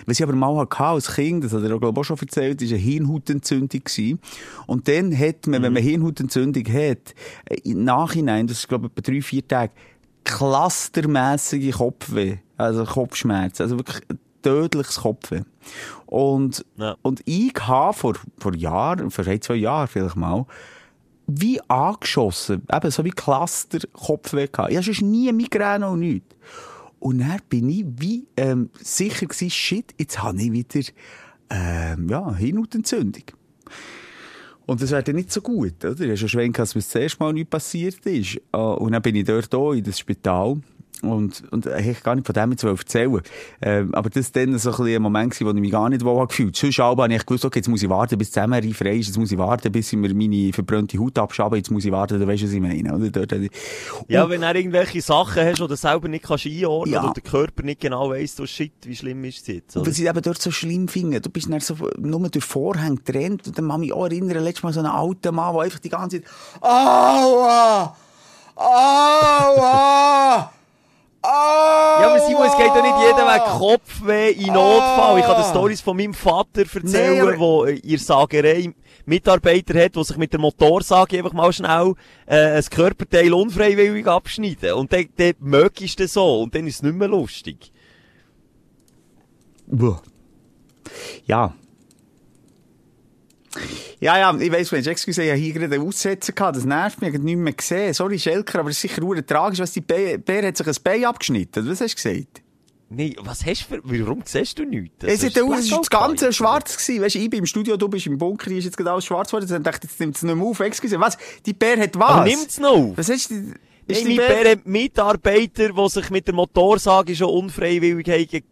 Was ich aber mal hatte als Kind, das hat er glaube ich auch schon erzählt, war eine Hirnhautentzündung gewesen. Und dann hat man, mhm. wenn man Hirnhautentzündung hat, im Nachhinein, das ist glaube ich etwa drei, vier Tage, clustermässige Kopfweh, also Kopfschmerzen, also wirklich tödliches Kopfweh. Und, ja. und ich habe vor, vor Jahren, vor ein, zwei Jahren vielleicht mal, wie angeschossen, eben so wie Cluster Kopfweh gehabt. Ich hatte nie Migräne und nichts. Und dann bin ich wie ähm, sicher gewesen, shit, jetzt habe ich wieder ähm, ja, Hirnhautentzündung. Und das wäre dann nicht so gut, oder? Du hast ja schon dass mir das erste Mal nicht passiert ist. Ah, und dann bin ich dort auch in das Spital. Und, und ich habe gar nicht von dem jetzt erzählen ähm, Aber das war dann so ein, ein Moment, wo ich mich gar nicht wohl gefühlt habe. Sonst habe ich gewusst, okay, jetzt muss ich warten, bis die Zusammenreih frei ist, jetzt muss ich warten, bis ich mir meine verbrannte Haut abschaben, jetzt muss ich warten, du weißt, was ich meine. Oder? Dort, und, ja, wenn du irgendwelche Sachen hast, die du selber nicht kannst einordnen ja. oder der Körper nicht genau weiss, so shit, wie schlimm ist es jetzt. Oder? Was ich eben dort so schlimm finde, du bist dann so nur durch Vorhang getrennt und dann kann mich auch erinnern, letztes Mal so einen alten Mann, der einfach die ganze Zeit Aua! Aua! Oh! Ja, aber Simon, es geht ja nicht jeder weg Kopfweh in Notfall. Oh! Ich habe die Stories von meinem Vater erzählen, nee, wo ihr Sagerei Mitarbeiter hat, der sich mit der Motorsage einfach mal schnell äh, ein Körperteil unfreiwillig abschneiden. Und dann, dann möglichst das so. Und dann ist es nicht mehr lustig. Ja. Ja, ja, ich weiss, Mensch, excuse, ich habe hier gerade einen Aussetzer gehabt, das nervt mich, ich habe nicht mehr gesehen. Sorry, Schelker, aber es ist sicher nur tragisch, was die Bär, Bär hat sich ein Bein abgeschnitten, was hast du gesagt? Nee, was hast du für, warum siehst du nichts? Das es ist, ist das Ganze schwarz gewesen. Weißt du, ich bin im Studio, du bist im Bunker, ist jetzt gerade alles schwarz geworden. Dann dachte ich, jetzt nimmt es nicht mehr auf. Excuse, was? Die Bär hat was? Aber nimmt es noch auf? Was hast du, ist die Bär hat Mitarbeiter, die sich mit der Motorsage schon unfreiwillig haben,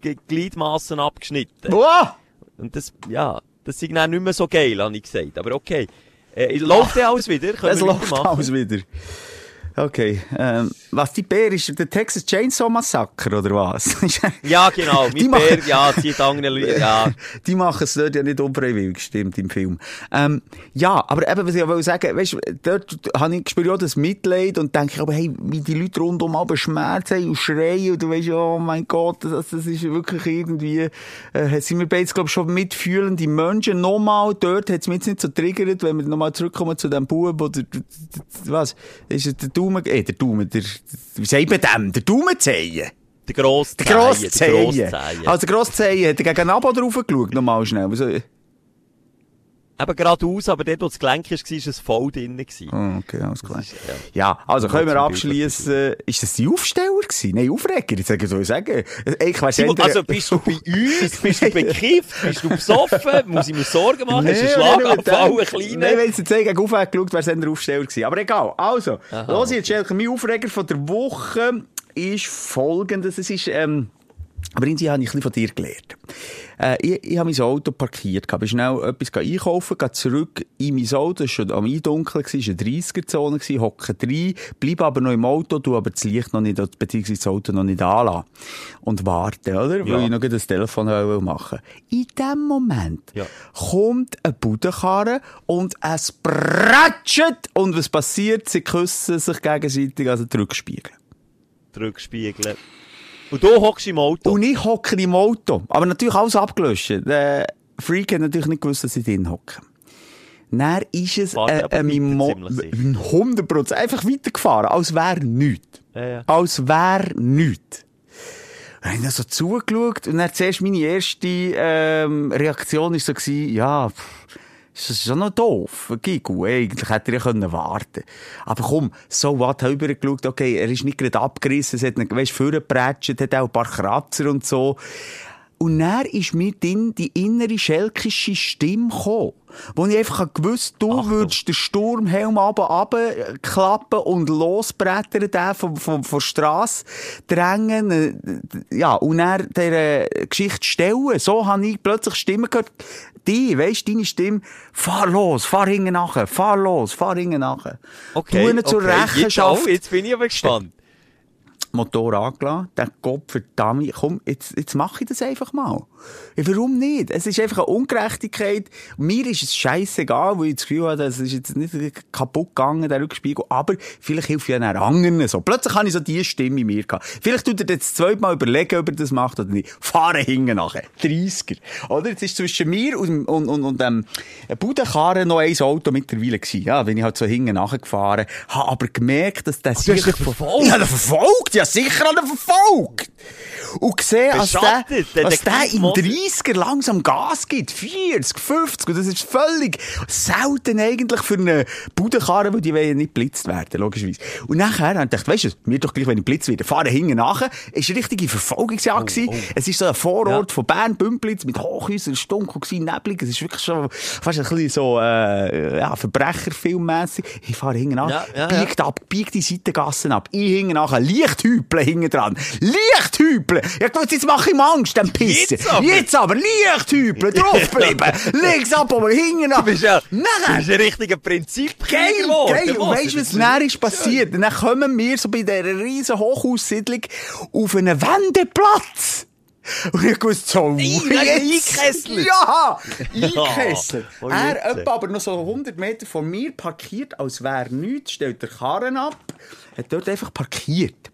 Gliedmassen abgeschnitten. Wow! Und das, ja, das sind dann nicht mehr so geil, habe ich gesagt. Aber okay. Äh, läuft der alles wieder? Können es läuft alles wieder. Okay. Ähm, was die Bär ist, der Texas Chainsaw Massacre, oder was? ja, genau. Mit die Bär, machen, ja, zieht andere Leute, ja. die machen es dort ja nicht unfreiwillig, stimmt, im Film. Ähm, ja, aber eben, was ich will sagen, weißt dort habe ich spüre auch das Mitleid und denke aber, hey, wie die Leute rundum aber Schmerzen haben und schreien und du weißt, oh mein Gott, das, das ist wirklich irgendwie, äh, sind wir beide, glaube ich, schon mitfühlende Menschen. Nochmal, dort hat es mich jetzt nicht so triggert, wenn wir nochmal zurückkommen zu dem Bub oder, was, ist es der Daumen, eh, der Daumen, der, wie sagt man dem? Der Daumenzehen? Der Grosszehen. Der Grosszehen. Also der Grosszehen hat er gegen den Abo drauf geschaut, nochmal schnell. Eben geradeaus, aber dort, wo das Gelenk war, war es voll drin. Oh, okay, alles klar. Ist, ja. ja. also können wir abschließen. Ist das die Aufsteller gewesen? Nein, Aufreger. Ich sage, soll ich sagen. Ich weiss, Simon, also bist du bei uns? Bist du bekifft? Bist du besoffen? Muss ich mir Sorgen machen? Nee, Hast du einen Schlaganfall, einen kleinen? Nein, wenn ich jetzt gegen Aufreger geschaut, wäre es der Aufsteller gewesen. Aber egal. Also, Aha, los jetzt, Schelke. Mein Aufreger von der Woche ist folgendes. Es ist, ähm, aber irgendwie habe ich ein bisschen von dir gelernt. Äh, ich, ich habe mein Auto parkiert, habe schnell etwas einkaufen, gehe zurück in mein Auto, es war schon am Eindunkeln, es war eine 30er-Zone, hocke rein, bleibe aber noch im Auto, tu aber das Licht noch nicht, beziehungsweise das Auto noch nicht anlassen. Und warte, oder? Ja. Weil ich noch das Telefon machen In dem Moment ja. kommt ein Budenkarre und es pratschet und was passiert? Sie küssen sich gegenseitig, also die Rückspiegel. Und du hockst im Auto? Und ich hocke im Auto. Aber natürlich alles abgelöscht. Der Freak hat natürlich nicht gewusst, dass ich drin hocke. Dann ist es äh, äh, mein Mo 100% einfach weitergefahren, als wäre nichts. Ja, ja. Als wäre nichts. Dann habe ich so zugeschaut und dann zuerst meine erste ähm, Reaktion war so, gewesen, ja, pff, das ist schon noch doof. Gigu, eigentlich hätte er ja können warten Aber komm, so was, habe übergeschaut, okay, er ist nicht gerade abgerissen, es hat ihn, weißt, vorgeprätscht, hat auch ein paar Kratzer und so. Und dann ist mir dann die innere schelkische Stimme gekommen. Wo ich einfach gewusst, du Achtung. würdest den Sturmhelm runter, runter klappen und losbrettern, den von, von, von Strasse drängen, äh, ja, und dann dieser Geschichte stellen. So habe ich plötzlich Stimmen gehört. Die, weisst, deine Stimme, fahr los, fahr hinten nachher, fahr los, fahr hinten nachher. Okay, Du ihn zur okay. Jetzt, Rechenschaft. auch, jetzt bin ich aber gespannt. Motor angelassen, der Kopf verdammt, komm, jetzt, jetzt mache ich das einfach mal. Ja, warum nicht? Es ist einfach eine Ungerechtigkeit. Mir ist es scheißegal, weil ich das Gefühl habe, das ist jetzt nicht kaputt gegangen, der Rückspiegel, aber vielleicht hilft ja einen anderen so. Plötzlich habe ich so diese Stimme in mir gehabt. Vielleicht tut er jetzt zweimal überlegen, ob er das macht oder nicht. Fahren hinten nachher. 30er. Oder? Jetzt ist zwischen mir und, und, und, und dem Budenkarren noch ein Auto mittlerweile gewesen. Ja, bin ich halt so hinten nachgefahren. Habe aber gemerkt, dass der du hast verfolgt? Ja, der verfolgt. Ja, sicher er verfolgt. Und gesehen, als der, als der im Detektivmodus. 30er langsam Gas gibt, 40, 50, und das ist völlig selten eigentlich für eine Budenkarre, weil die wollen ja nicht geblitzt werden, logischerweise. Und nachher habe ich gedacht, weisst du, mir doch gleich, wenn ich blitzt werde, fahren hinten nachher. Es war eine richtige Verfolgungsjagd. Oh, gewesen. Es ist so ein Vorort Ja. von Bern, Bümplitz, mit Hochhäusern, war gewesen, neblig. Es ist wirklich schon fast ein bisschen so, äh, ja, Verbrecherfilmmässig. Ich fahre hinten nachher, Ja, ja, biegt ab, biegt die Seitengassen ab. Ich hinten nachher, Lichthüpeln hinten dran. Lichthüpeln! Ja, gut, jetzt mache ich ihm Angst, dem Pisser. Jetzt aber. Jetzt aber, Lichthüpeln, draufbleiben. Links ab, aber hinten nach. Du bist ja, du Nachher. bist ein richtiger Prinzip. Geil, geil. Und weisst du, was dann ist passiert? Dann kommen wir so bei dieser riesen Hochhaussiedlung auf einen Wendeplatz. Und ich wusste so, wegen jetzt- eingekesselt. Ja. Oh, er etwa aber noch so 100 Meter von mir parkiert, als wäre nichts, stellt der Karren ab, hat dort einfach parkiert.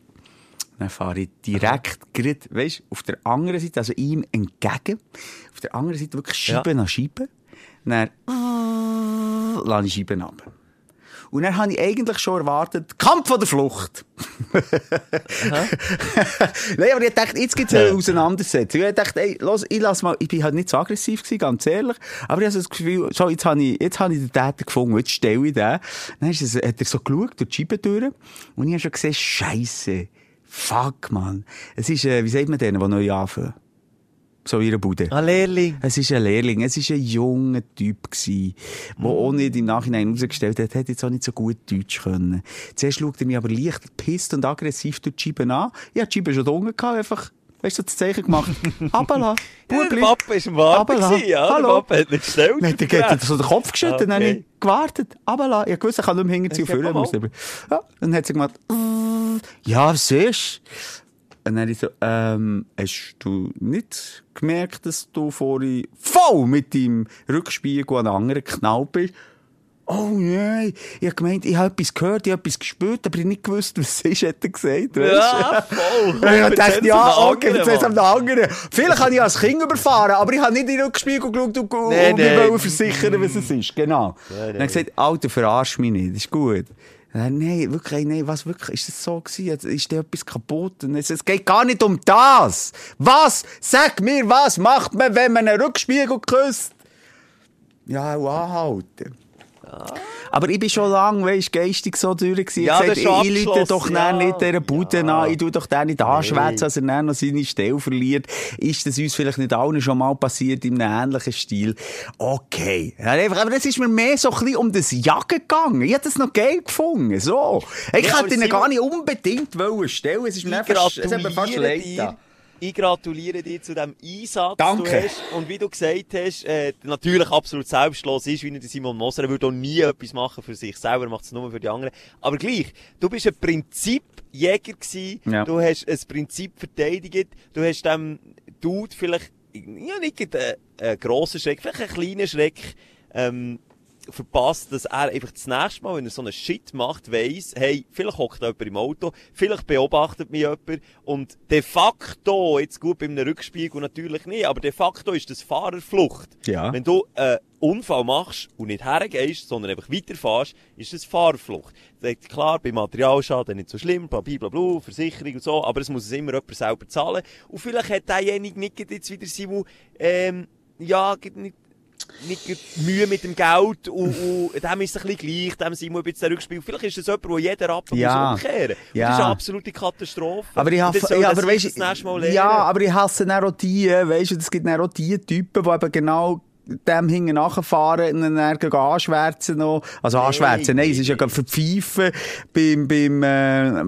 Dann fahre ich direkt, grad, weisst, auf der anderen Seite, also ihm entgegen, auf der anderen Seite wirklich Scheibe Ja. an Scheibe. Dann lasse ich Scheiben ab. Und dann habe ich eigentlich schon erwartet, Kampf von der Flucht. Nein, aber ich dachte, jetzt gibt es eine Auseinandersetzung. Ich dachte, ey, los, ich lass mal, ich bin halt nicht so aggressiv gewesen, ganz ehrlich. Aber ich so das Gefühl, so, jetzt habe ich, jetzt habe ich den Täter gefunden, jetzt stelle ich den. Dann ist es, hat er so geschaut, durch die Scheibe durch. Und ich habe schon gesehen, Scheisse. Fuck, man. Es ist, äh, wie sagt man denen, die neu anfangen? So in ihrer Bude. Ein Lehrling. Es ist ein Lehrling, es ist ein junger Typ gsi, der auch nicht im Nachhinein herausgestellt hat, hat jetzt auch nicht so gut Deutsch können. Zuerst schaut er mich aber leicht pisst und aggressiv durch die Scheibe an. Hatte die Scheibe schon unten gehabt, einfach, weißt du, das Zeichen gemacht. Abala, Der Bubli. Papa war im Warten, gewesen, ja. Der Hallo. Papa hat nicht gestellt. Dann hat er hat so den Kopf geschüttelt, dann habe Okay. ich gewartet. Abala. Ich wusste, ich kann nicht mehr hinterziehen Okay, führen. muss Ja, dann hat sie gemacht, ja, was ist? Und dann habe ich so, ähm, hast du nicht gemerkt, dass du vorhin voll mit deinem Rückspiegel an anderen geknallt bist? Oh nein, ich habe gemeint, ich habe etwas gehört, ich habe etwas gespürt, aber ich nicht gewusst, was es ist, hat er gesagt. weisst du? Ja, voll. Ja, ich dachte, ja, okay, jetzt am Mann. anderen. Vielleicht habe ich als Kind überfahren, aber ich habe nicht in den Rückspiegel geschaut und, und Nee, mir nee. wollte versichern, was es ist. Genau. Dann habe ich gesagt, Alter, verarsch mich nicht, ist gut. Nein, wirklich, nein, was wirklich, ist das so gewesen? Ist da etwas kaputt? Und es, es geht gar nicht um das. Was? Sag mir, was macht man, wenn man einen Rückspiegel küsst? Ja, auch anhalten. Aber ich bin schon lange, weisst, geistig so durch gewesen. Ja, ich gesagt, ich, lüte doch ja. nicht dieser Bude Ja. an, ich tu doch den nicht anschwätzen, dass er dann noch seine Stelle verliert. Ist das uns vielleicht nicht allen schon mal passiert in einem ähnlichen Stil? Okay. Aber es ist mir mehr so ein bisschen um das Jagen gegangen. Ich hätte das noch geil gefunden. So. Ich Ja, hätte ihn gar nicht unbedingt wollen stellen. Es ist mir einfach, es hat mir fast leid. Ich gratuliere dir zu dem Einsatz. Danke. Du hast, und wie du gesagt hast, äh, natürlich absolut selbstlos ist, wie der Simon Moser. Er würde auch nie etwas machen für sich selber, er macht es nur für die anderen. Aber gleich, du bist ein Prinzipjäger gewesen. Ja. Du hast ein Prinzip verteidigt. Du hast dem Dude vielleicht, ja, nicht einen, einen grossen Schreck, vielleicht einen kleinen Schreck, ähm, verpasst, dass er einfach das nächste Mal, wenn er so einen Shit macht, weiss, hey, vielleicht hockt jemand im Auto, vielleicht beobachtet mich jemand und de facto, jetzt gut beim Rückspiegel natürlich nicht, aber de facto ist das Fahrerflucht. Ja. Wenn du einen Unfall machst und nicht hergehst, sondern einfach weiterfährst, ist das Fahrerflucht. Ist klar, bei Materialschaden nicht so schlimm, blablabla, Versicherung und so, aber es muss es immer jemand selber zahlen. Und vielleicht hat derjenige nicht jetzt wieder Simon, ähm, ja, nicht nicht Mühe mit dem Geld und, und dem ist es ein bisschen gleich, dem Simon ein bisschen Rückspiel. Vielleicht ist das jemand, der jeden Rappen Ja. muss umkehren. Ja. Das ist eine absolute Katastrophe. Aber ich hasse, ja, aber weisst, das nächste Mal lernen. ja, aber ich hasse dann auch die, weisst du, es gibt dann auch die Typen, die eben genau dem hinten nachfahren und dann anschwärzen noch. Also anschwärzen, nein, es ist ja verpfeifen beim, beim, äh,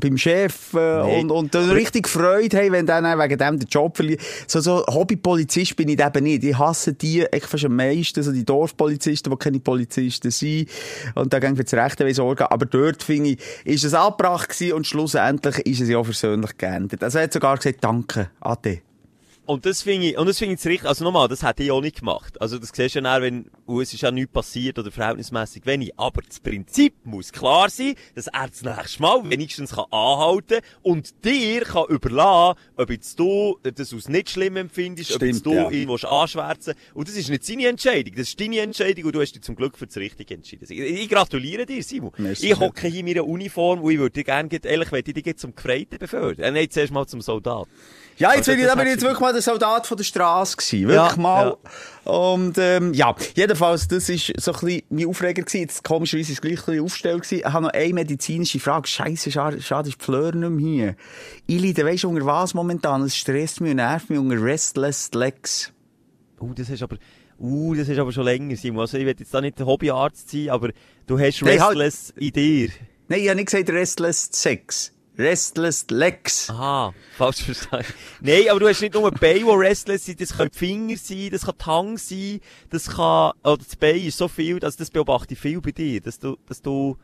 beim Chef äh, Nee. und, und dann richtig Freude haben, wenn dann wegen dem den Job verliert. So, so Hobbypolizist bin ich eben nicht. Ich hasse die echt fast am meisten, so die Dorfpolizisten, die keine Polizisten sind. Und da gehen wir das Rechte sorgen. Aber dort, finde ich, ist es abgebracht gewesen und schlussendlich ist es ja auch persönlich geändert. Also er hat sogar gesagt, danke, Ade. Und das finde ich, und das finde ich richtig, also nochmal, das hätte ich auch nicht gemacht. Also das siehst du ja dann, wenn, und es ist ja nichts passiert oder verhältnismäßig wenig. Aber das Prinzip muss klar sein, dass er das nächste Mal wenigstens kann anhalten und dir kann überlassen, ob jetzt du das als nicht schlimm empfindest, ob jetzt Stimmt, du ja. ihn willst anschwärzen Und das ist nicht seine Entscheidung, das ist deine Entscheidung und du hast dich zum Glück für das Richtige entschieden. Ich, ich gratuliere dir, Simon. Merci ich hocke hier in meiner Uniform und ich würde dich gerne, ehrlich, ich dich jetzt zum Gefreiten befördern. Äh, nein, zuerst mal zum Soldat. Ja, jetzt Also, bin ich, bin ich hat jetzt wirklich mal der Soldat von der Straße gewesen. Wirklich Ja, mal. Und, ähm, ja, jedenfalls, das ist so ein bisschen mein Aufreger gewesen. Jetzt komischerweise ist es gleich ein bisschen aufgestellt gewesen. Ich habe noch eine medizinische Frage. Scheisse, schade, schade ist die Fleur nicht mehr hier. Ich leide, weisst du, unter was momentan? Es stresst mich und nervt mich unter Restless Legs. Uh, das ist aber, uh, das ist aber schon länger, Simon. Also, ich will jetzt da nicht der Hobbyarzt sein, aber du hast halt- Restless in dir. Nein, ich habe nicht gesagt Restless Sex. Restless Legs. Aha, falsch verstanden. Nein, aber du hast nicht nur ein Bein, das restless sind, das können die Finger sein, das kann die Hand sein, das kann, oder das Bein ist so viel, dass das beobachte ich viel bei dir, dass du, dass du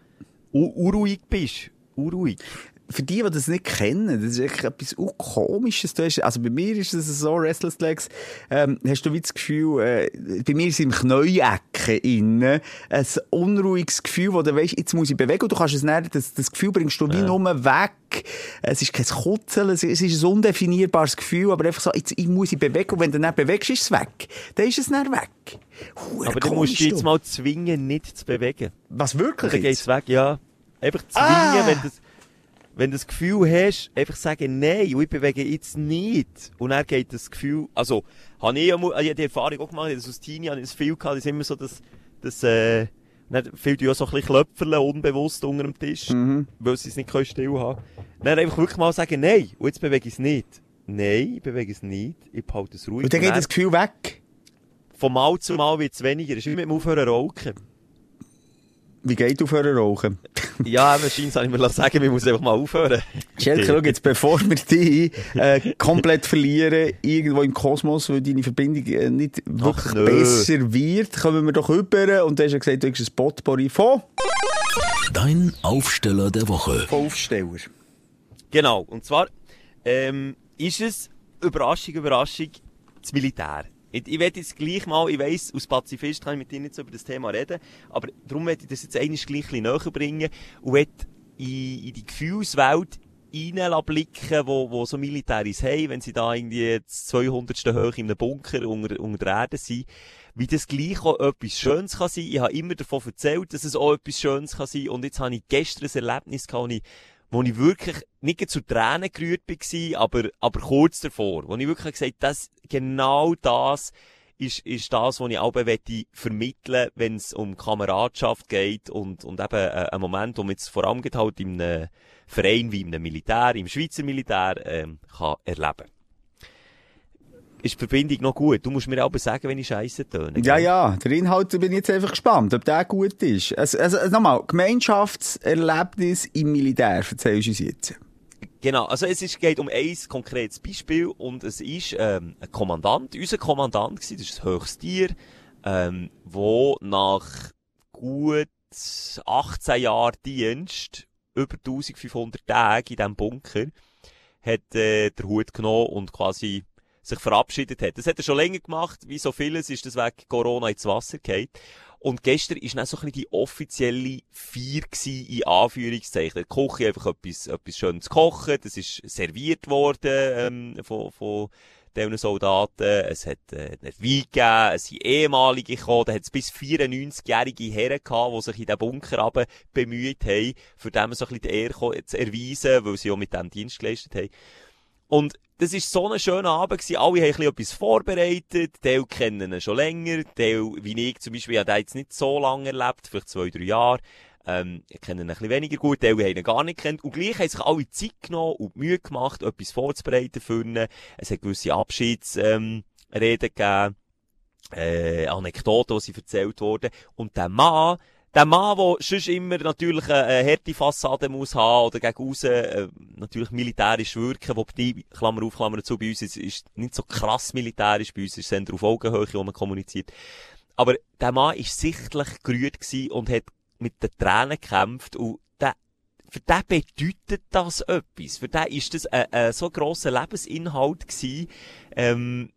unruhig bist. Unruhig. Für die, die das nicht kennen, das ist echt etwas Komisches. Du hast, also bei mir ist es so, Restless Legs, ähm, hast du wie das Gefühl, äh, bei mir ist im Knäuecke innen ein unruhiges Gefühl, wo du weißt, jetzt muss ich bewegen und du kannst es nicht, das, das Gefühl bringst du wie nur weg. Es ist kein Kutzeln, es ist es ein undefinierbares Gefühl, aber einfach so, jetzt ich muss ich bewegen und wenn du nicht bewegst, ist es weg. Dann ist es nicht weg. Hure Aber du musst dich jetzt mal zwingen, nicht zu bewegen. Was wirklich Dann geht's jetzt? weg, ja. Einfach zwingen, Ah! wenn du wenn du das Gefühl hast, einfach sagen, nein, ich bewege jetzt nicht. Und dann geht das Gefühl, also, habe ich, einmal- ich habe die Erfahrung auch gemacht, das aus Teenie habe ich das viel gehabt, das ist immer so, dass, dass, äh, dann fühlt ja so ein bisschen Klöpferle unbewusst unter dem Tisch, Mhm. weil sie es nicht können still haben. Dann einfach wirklich mal sagen, nein, und jetzt bewege ich es nicht. Nein, ich bewege es nicht, ich behalte es ruhig. Und dann geht das Gefühl weg. von Mal zu Mal wird es weniger. Es ist wie mit dem Aufhören rauchen. Wie geht du für Rauchen? Ja, wahrscheinlich soll ich mir sagen, wir müssen einfach mal aufhören. Schelke, schau jetzt, bevor wir dich äh, komplett verlieren, irgendwo im Kosmos, weil deine Verbindung äh, nicht wirklich nö. besser wird, kommen wir doch rüber. Und du hast ja gesagt, du hast ein Potpourri von, Dein Aufsteller der Woche. von Aufsteller. Genau. Und zwar, ähm, ist es, Überraschung, Überraschung, das Militär. Ich, ich werde jetzt gleich mal, ich weiss, als Pazifist kann ich mit dir nicht so über das Thema reden, aber darum werde ich das jetzt einmal gleich ein bisschen näher bringen und will in, in die Gefühlswelt rein blicken, wo, wo so Militäris haben, wenn sie da irgendwie das 200. hoch in einem Bunker unter, unter der Erde sind, wie das gleich auch etwas Schönes kann sein. Ich habe immer davon erzählt, dass es auch etwas Schönes kann sein und jetzt habe ich gestern ein Erlebnis gehabt, wo ich wirklich nicht zu Tränen gerührt war, aber, aber kurz davor, wo ich wirklich gesagt das, genau das ist, ist das, was ich auch vermitteln, wenn es um Kameradschaft geht und, und eben äh, ein Moment, man jetzt vor allem halt in einem Verein wie einem Militär, im Schweizer Militär, ähm, kann erleben. Ist die Verbindung noch gut? Du musst mir aber sagen, wenn ich Scheiße töne. Ja, ja, der Inhalt bin ich jetzt einfach gespannt, ob der gut ist. Also, also nochmal, Gemeinschaftserlebnis im Militär, erzählst du uns jetzt. Genau, also es ist, geht um ein konkretes Beispiel und es ist ähm, ein Kommandant, unser Kommandant gewesen, das ist ein höchstes Tier, ähm, wo nach gut 18 Jahren Dienst, über 1500 Tage in diesem Bunker, hat äh, der Hut genommen und quasi sich verabschiedet hat. Das hat er schon länger gemacht, wie so vieles ist das wegen Corona ins Wasser gefallen. Und gestern ist dann so ein bisschen die offizielle Feier gewesen, in Anführungszeichen. Die Küche einfach etwas, etwas Schönes kochen. Das ist serviert worden, ähm, von, von diesen Soldaten. Es hat, äh, einen Wein gegeben, es sind ehemalige gekommen. Da hat es bis 94-jährige Herren gehabt, die sich in den Bunker runter bemüht haben, für dem so ein bisschen die Ehre zu erweisen, weil sie auch mit dem Dienst geleistet haben. Und das ist so ein schöner Abend gewesen. Alle haben etwas vorbereitet. Teil kennen ihn schon länger. Teil, wie ich zum Beispiel, habe jetzt nicht so lange erlebt, vielleicht zwei, drei Jahre. Ähm, ich kenne ihn ein bisschen weniger gut. Teil haben ihn gar nicht kennt. Und gleich haben sich alle Zeit genommen und Mühe gemacht, etwas vorzubereiten für ihn. Es hat gewisse Abschiedsreden ähm, gegeben. äh, Anekdoten, die sie erzählt wurden. Und der Mann, der Mann, der sonst immer natürlich eine, harte Fassade muss haben oder gegen aussen, äh, natürlich militärisch wirken, wobei, die, Klammer auf, Klammer zu, bei uns ist, ist nicht so krass militärisch, bei uns ist es auf Augenhöhe, wo man kommuniziert. Aber der Mann ist sichtlich gerührt gewesen und hat mit den Tränen gekämpft und der, für den bedeutet das etwas. Für den ist das ein, ein so grosser Lebensinhalt gewesen, ähm,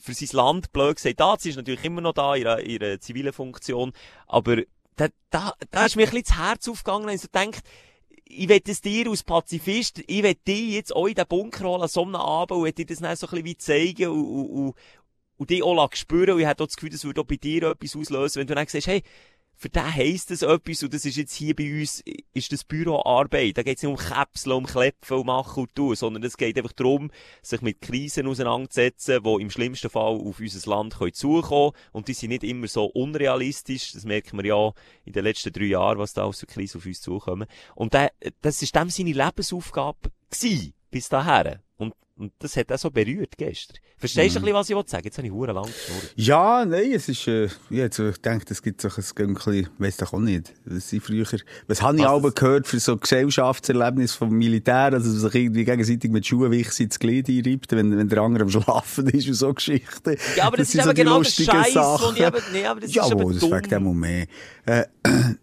für sein Land, blöd gesagt, da, sie ist natürlich immer noch da, ihre, ihre zivile Funktion, aber da, da, da ist mir ein bisschen das Herz aufgegangen, und ich so denkt, ich will es dir als Pazifist, ich will dir jetzt auch in den Bunker holen, an so einem Abend, und will dir das dann so ein bisschen zeigen, und, und, und, und dich auch spüren, und ich habe auch das Gefühl, das würde auch bei dir etwas auslösen, wenn du dann sagst, hey, für den heisst das etwas, und das ist jetzt hier bei uns, ist das Büroarbeit. Da geht es nicht um Käpseln, um Klepfen, um Machen und Tun, sondern es geht einfach darum, sich mit Krisen auseinanderzusetzen, die im schlimmsten Fall auf unser Land können zukommen Und die sind nicht immer so unrealistisch. Das merken wir ja in den letzten drei Jahren, was da aus der Krise auf uns zukommen. Und der, das ist dem seine Lebensaufgabe gewesen, bis dahin. Und und das hat auch so berührt gestern. Verstehst du mm. ein bisschen, was ich sagen Jetzt habe ich hure lang geschnurrt. Ja, nein, es ist, äh, ich hätte gedacht, es gibt so ein Gönkel, weiss doch auch nicht. Was ich früher, was habe ich aber gehört für so Gesellschaftserlebnis vom Militär, also sich irgendwie gegenseitig mit Schuhen wichsen ins Glied einreibt, wenn, wenn der andere am Schlafen ist und so Geschichten. Ja, aber das, das ist aber so genau der Scheiß, wo ich eben, nee, aber das ja, ist aber das fängt auch mehr. Äh,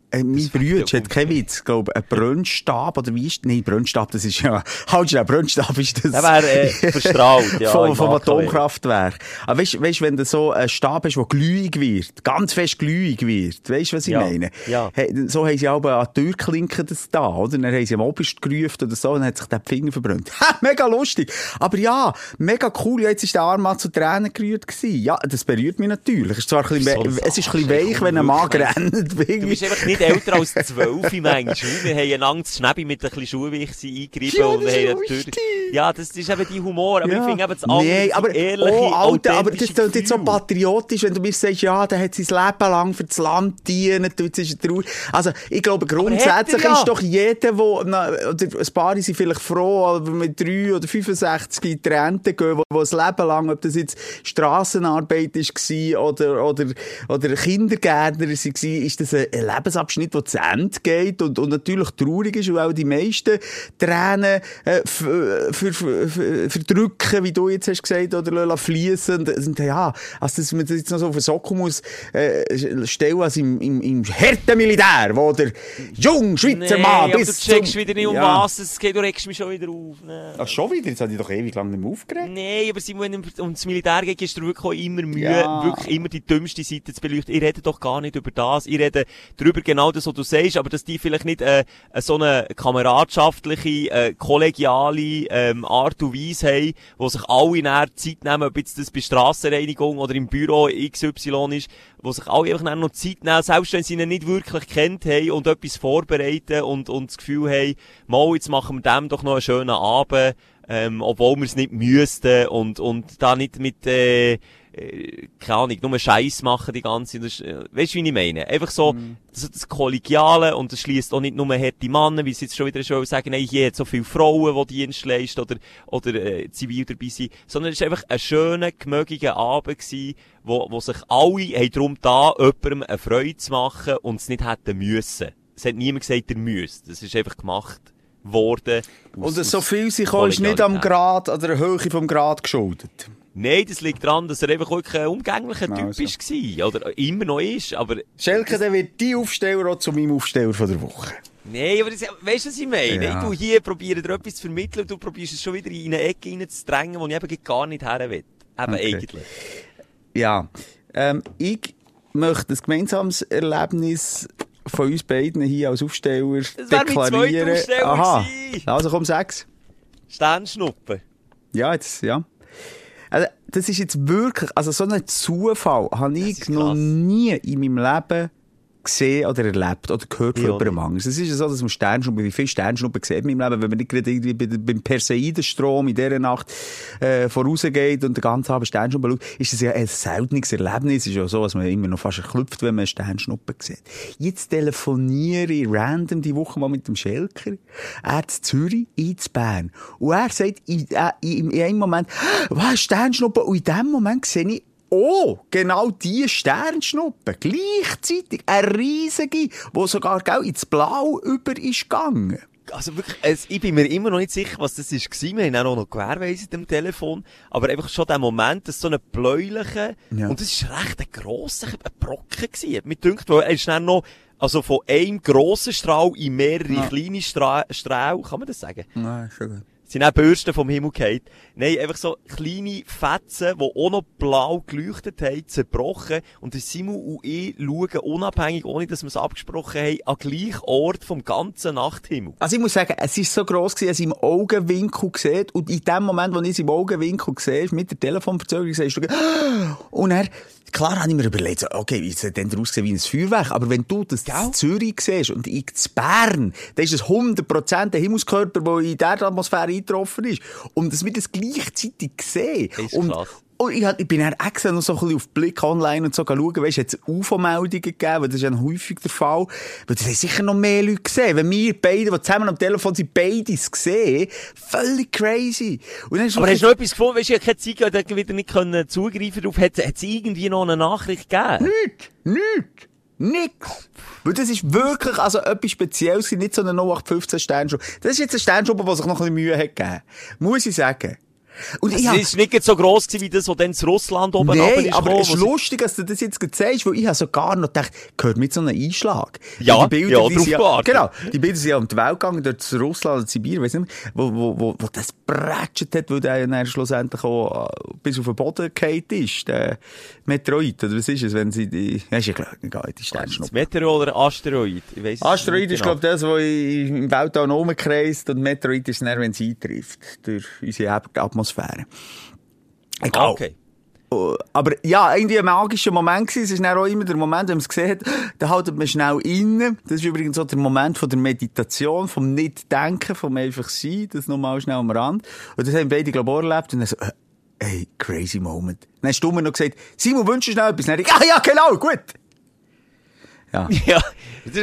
äh, mein Bruder hat keinen Witz, glaube ein Brönnstab, oder wie ist, nein, Brönnstab, das ist ja, halt schnell, Brönnstab ist das. Der wäre, äh, verstrahlt, ja. vom, vom Atomkraftwerk. Aber weißt, weißt, wenn du so einen Stab hast, der glühig wird, ganz fest glühig wird, weißt du, was ich ja. meine? Ja. Hey, so haben sie aber an die Türklinken das da, oder? Dann haben sie am Oberst gerufen oder so, und dann hat sich der Finger verbrannt. Ha, mega lustig. Aber ja, mega cool, ja, jetzt ist der Arm mal zu Tränen gerührt gewesen. Ja, das berührt mich natürlich. Es ist zwar ein bisschen, so es ist ein bisschen weich, wenn ein Mann rennt. Nicht älter als zwölf, manchmal. Wir haben einander das Schnäbi mit ein bisschen Schuhwichse eingerieben ja, und wir haben natürlich, ja, das ist eben die Humor, aber Ja. ich finde eben das andere, Nee, aber, ehrliche, oh, Alter, aber das klingt jetzt so patriotisch, wenn du mir sagst, ja, der hat sein Leben lang für das Land dienen, jetzt ist er traurig. Also, ich glaube, grundsätzlich ja. ist doch jeder, wo, na, oder ein paar sind vielleicht froh, aber mit drei oder 65 in die Rente gehen, wo, wo das Leben lang, ob das jetzt Strassenarbeit war oder, oder, oder Kindergärtner war, ist das ein, ein Lebensabschnitt, der zu Ende geht und, und natürlich traurig ist, weil auch die meisten Tränen äh, für, verdrücken, wie du jetzt hast gesagt, oder fließen. Und, ja, also dass man das jetzt noch so auf den Sockel muss äh, stellen, als im, im, im harten Militär, wo der junge Schweizer nee, Mann bis du checkst zum... wieder nicht, um Ja. was es geht, du regst mich schon wieder auf. Nee. Ach, schon wieder? Jetzt habe ich doch ewig lang nicht mehr aufgeregt. Nein, aber Simon, wenn es ums Militär geht, ist dir wirklich immer Mühe, Ja. wirklich immer die dümmste Seite zu beleuchten. Ich rede doch gar nicht über das. Ich rede darüber genau das, was du sagst, aber dass die vielleicht nicht äh, so eine kameradschaftliche, äh, kollegiale ähm, Art und Weise haben, wo sich alle näher Zeit nehmen, ob jetzt das bei Strassenreinigung oder im Büro XY ist, wo sich alle einfach noch Zeit nehmen, selbst wenn sie ihn nicht wirklich kennt haben und etwas vorbereiten und, und das Gefühl haben, mal, jetzt machen wir dem doch noch einen schönen Abend, ähm, obwohl wir es nicht müssten und, und da nicht mit, äh, äh, keine Ahnung, nur Scheiß machen die ganze, ist, äh, weißt du, wie ich meine? Einfach so, das, das Kollegiale und das schließt auch nicht nur harte Männer, wie sie jetzt schon wieder schon sagen, nein, hier hat so viele Frauen, die Dienst leisten oder, oder, äh, zivil dabei sind, sondern es war einfach ein schöner, gemögiger Abend gewesen, wo, wo sich alle haben darum da, jemandem eine Freude zu machen und es nicht hätten müssen. Es hat niemand gesagt, er müsste. Das ist einfach gemacht worden. aus- Und so viel sich ist nicht am. Grad, an der Höhe vom Grad geschuldet. Nein, das liegt daran, dass er einfach wirklich ein umgänglicher Typ Also. ist gewesen. Oder immer noch ist. Aber, Schelke, dann wird die Aufsteller auch zu meinem Aufsteller von der Woche. nein, aber das, weißt du, was ich meine? Ja. Ich tu hier probiere dir etwas zu vermitteln und du probierst es schon wieder in eine Ecke reinzudrängen, wo ich eben gar nicht her will. Eben Okay. eigentlich. Ja, ähm, ich möchte ein gemeinsames Erlebnis von uns beiden hier als Aufsteller mein deklarieren. Aufsteller Aha, gewesen. also komm, sag's. Sternschnuppen. Ja, jetzt, ja. Also, das ist jetzt wirklich, also so ein Zufall habe ich noch nie in meinem Leben gesehen oder erlebt oder gehört von jemandem anderes. Es ist ja so, dass man Sternschnuppen, wie viele Sternschnuppen sieht man im Leben, wenn man nicht gerade irgendwie bei, beim Perseidenstrom in dieser Nacht äh, vorausgeht und den ganzen Abend Sternschnuppen schaut, ist das ja ein seltenes Erlebnis. Es ist ja so, dass man immer noch fast erklüpft, wenn man einen Sternschnuppen sieht. Jetzt telefoniere ich random die Woche mal mit dem Schelker. Er zu Zürich, ich zu Bern. Und er sagt in, äh, in, in einem Moment, was, Sternschnuppen? Und in dem Moment sehe ich Oh, genau die Sternschnuppe. Gleichzeitig eine riesige, wo sogar gell, ins Blau über ist gegangen. Also wirklich, es, ich bin mir immer noch nicht sicher, was das ist gewesen. Wir haben auch noch gewährweisend am Telefon. Aber einfach schon der Moment, dass so eine bläuliche, Ja. und das ist recht ein grosser ein Brocken gewesen. Mir dünkt, weil er ist dann noch, also von einem grossen Strahl in mehrere Ja. kleine Stra Strahl, kann man das sagen? Nein, schon gut. Sind auch Bürsten vom Himmel gefallen. Nein, einfach so kleine Fetzen, die auch noch blau geleuchtet haben, zerbrochen. Und der Simon und ich schauen unabhängig, ohne dass wir es abgesprochen haben, an gleich Ort vom ganzen Nachthimmel. Also ich muss sagen, es ist so gross gewesen, dass ich im Augenwinkel gesehen und in dem Moment, wo ich es im Augenwinkel gesehen mit der Telefonverzögerung, siehst du, und er, klar habe ich mir überlegt, okay, wie sieht denn daraus wie ein Feuerwerk, aber wenn du das in Zürich siehst und ich in Bern, dann ist es 100% der Himmelskörper, der in dieser Atmosphäre eingetroffen ist. Und dass wir das gleichzeitig sehen. Das ist und, krass. Und ich, hab- ich bin dann extra noch so ein bisschen auf Blick online und so schauen, weißt du, hat es UFO-Meldungen gegeben, weil das ist ja häufig der Fall. Weil das haben sicher noch mehr Leute gesehen. Wenn wir beide, die zusammen am Telefon sind, beides gesehen, völlig crazy. Und dann ist Aber hast du noch etwas gefunden? Weißt du, ich keine Zeit gehabt, ich wieder nicht können zugreifen darauf. Hat es irgendwie noch eine Nachricht gegeben? Nichts, nichts, nix. Weil das ist wirklich also etwas Spezielles, nicht so eine 0815 Sternschnuppe. Das ist jetzt ein Sternschnuppe, der sich noch ein bisschen Mühe hat gegeben. Muss ich sagen. Und Es ich hab- ist nicht so gross gewesen, wie das, was dann in Russland oben Nein, ist aber es ist lustig, dass du das jetzt sagst, weil ich habe sogar noch gedacht, gehört mit so einem Einschlag. Ja, die Bilder, ja, die sind ja. Genau, die Bilder sind ja um die Welt gegangen, dort zu Russland und Sibirien, weiss nicht mehr, wo, wo, wo, wo das bretschet hat, weil der dann schlussendlich auch äh, bis auf den Boden gefallen ist, der Meteorit, oder was ist es, wenn sie die, ja, ist ja klar, egal, die Sternschnuppe. Meteor oder Asteroid? Ich weiss es Asteroid ist, genau. glaube ich, das, was im Weltall rumkreist und Meteorit ist dann, wenn es eintrifft, durch unsere Atmosphäre. Egal. Ah, Okay. Oh, Aber ja, irgendwie ein magischer Moment gewesen. Es ist dann auch immer der Moment, wenn man es gesehen hat, da haltet man schnell inne. Das ist übrigens auch der Moment von der Meditation, vom Nicht-Denken, vom einfach Sein. Das nochmal schnell am Rand. Und das haben beide, glaube ich, erlebt. Und dann so, äh, ey, crazy Moment. Dann hast du mir noch gesagt, Simon, wünschst du schnell etwas? Dann ich, ja, ja, genau, gut. Ja. Ja,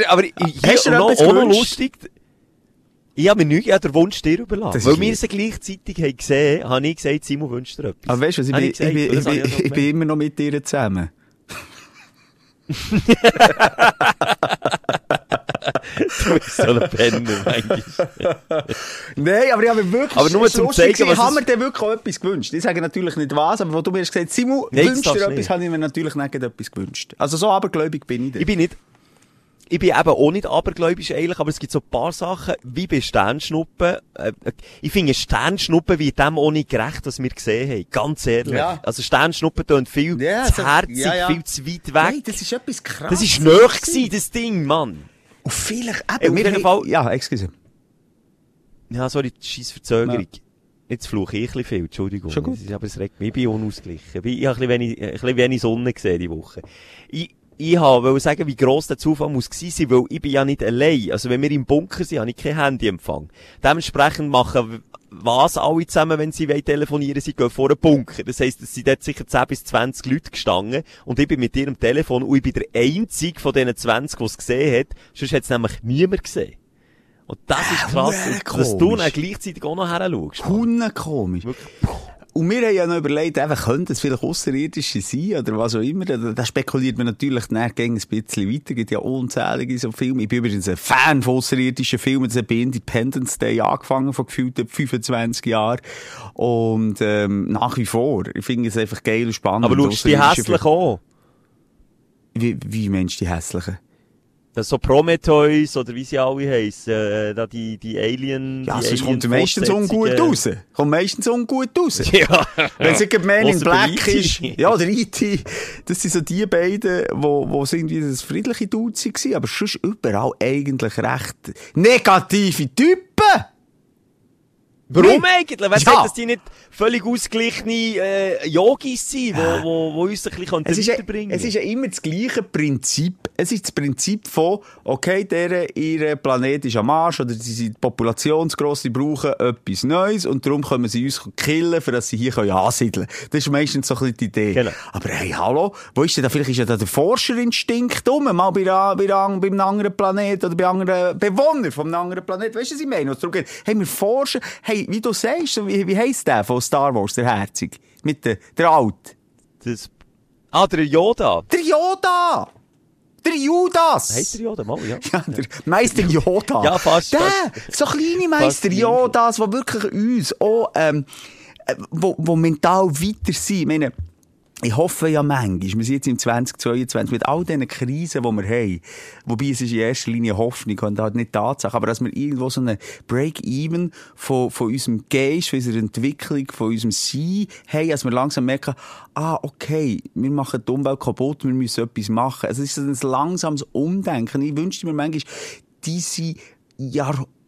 aber ich, Hast du noch, noch lustig, ich habe mir nicht, ich den Wunsch dir überlassen. Weil wir es gleichzeitig haben gesehen, habe ich gesagt, Simon wünscht dir etwas. Aber weißt du ich bin, ich, gesagt, ich, bin, ich noch ich bin immer noch mit dir zusammen. Du bist so ein Penner, manchmal. Nein, aber ich habe mir wirklich, Aber nur zum lustig zeigen, gewesen, was ich habe es- mir dann wirklich auch etwas gewünscht. Ich sage natürlich nicht was, aber wo du mir hast gesagt, Simon, Nein, das wünschst dir etwas, nicht. habe ich mir natürlich nicht etwas gewünscht. Also so abergläubig bin ich dann. Ich bin nicht, ich bin eben auch nicht abergläubisch eigentlich, aber es gibt so ein paar Sachen, wie bei Sternschnuppen. Äh, äh, ich finde Sternschnuppen wie dem auch nicht gerecht, was wir gesehen haben. Ganz ehrlich. Ja. Also Sternschnuppen tun viel Ja, zu so- herzig, ja, ja. viel zu weit weg. Nein, das ist etwas krass. das ist nöch gewesen, das Ding, Mann. Und vielleicht, eben, auf jeden haben- Fall- Ja, excuse. Ja, sorry, scheiß Verzögerung. Jetzt fluche ich ein bisschen viel, Entschuldigung. Schon gut. Es ist- Aber es regt mich, ich bin unausgeglichen. Ich habe ein bisschen wenig, ein bisschen wenig Sonne gesehen die Woche. Ich, ich habe wollte sagen, wie gross der Zufall muss gewesen sein, weil ich bin ja nicht allein. Also wenn wir im Bunker sind, habe ich kein Handyempfang. Dementsprechend machen was alle zusammen, wenn sie wollen telefonieren, sie gehen vor einen Bunker. Das heisst, es sind dort sicher 10 bis 20 Leute gestanden und ich bin mit ihrem Telefon und ich bin der einzige von diesen 20, die es gesehen hat. Sonst hat es nämlich niemand gesehen. Und das ist krass, Äh, dass du dann gleichzeitig auch noch her schaust. Komisch. Und wir haben ja noch überlegt, einfach, könnte es vielleicht Außerirdische sein oder was auch immer. Da, da spekuliert man natürlich gegen ein bisschen weiter. Es gibt ja unzählige so Filme. Ich bin übrigens ein Fan von außerirdischen Filmen. Das hat bei Independence Day angefangen, vor gefühlten 25 Jahren. Und ähm, nach wie vor. Ich finde es einfach geil und spannend. Aber schaust du die hässlich an? Wie, wie meinst du die hässlichen? Das so Prometheus oder wie sie alle heissen, äh, da die, die Alien, Ja, die sonst kommt meistens ungut raus. Kommt meistens ungut raus. Ja. Wenn es irgendwie Man in Black E.T.. ist. Ja, der E.T. Das sind so die beiden, wo, wo sind irgendwie das friedliche Dude waren, aber sonst überall eigentlich recht negative Typen. Warum eigentlich? Wer Ja. sagt, dass die nicht völlig ausgeglichene äh, Yogis sind, wo, wo, wo uns ein bisschen Es ist, ja, weiterbringen es ist ja immer das gleiche Prinzip. Es ist das Prinzip von, okay, der, ihr Planet ist am Arsch, oder sie sind populationsgross, sie brauchen etwas Neues, und darum können sie uns killen, für dass sie hier können ansiedeln können. Das ist meistens so ein bisschen die Idee. Genau. Aber hey, hallo, wo ist denn da, vielleicht ist ja da der Forscherinstinkt rum, mal bei, bei, bei, bei einem anderen Planet, oder bei anderen Bewohnern von einem anderen Planet. Weißt du, was ich meine? Was darum geht, hey, wir forschen, hey, wie du sagst, wie, wie heisst der von Star Wars, der Herzig? Mit der, der Alt. Das Ah, der Yoda. Der Yoda! Der Judas! Heißt der Yoda mal, ja? Ja, der Meister Yoda. Ja, fast, Der, fast. so kleine Meister Yodas, die wirklich uns auch, ähm, äh, wo, wo mental weiter sind. Ich meine, ich hoffe ja manchmal, wir sind jetzt im 2022 mit all diesen Krisen, die wir haben, wobei es ist in erster Linie Hoffnung und halt nicht Tatsache, aber dass wir irgendwo so einen Break-Even von, von unserem Geist, von unserer Entwicklung, von unserem Sein haben, dass wir langsam merken, ah, okay, wir machen die Umwelt kaputt, wir müssen etwas machen. Also es ist ein langsames Umdenken. Ich wünschte mir manchmal, diese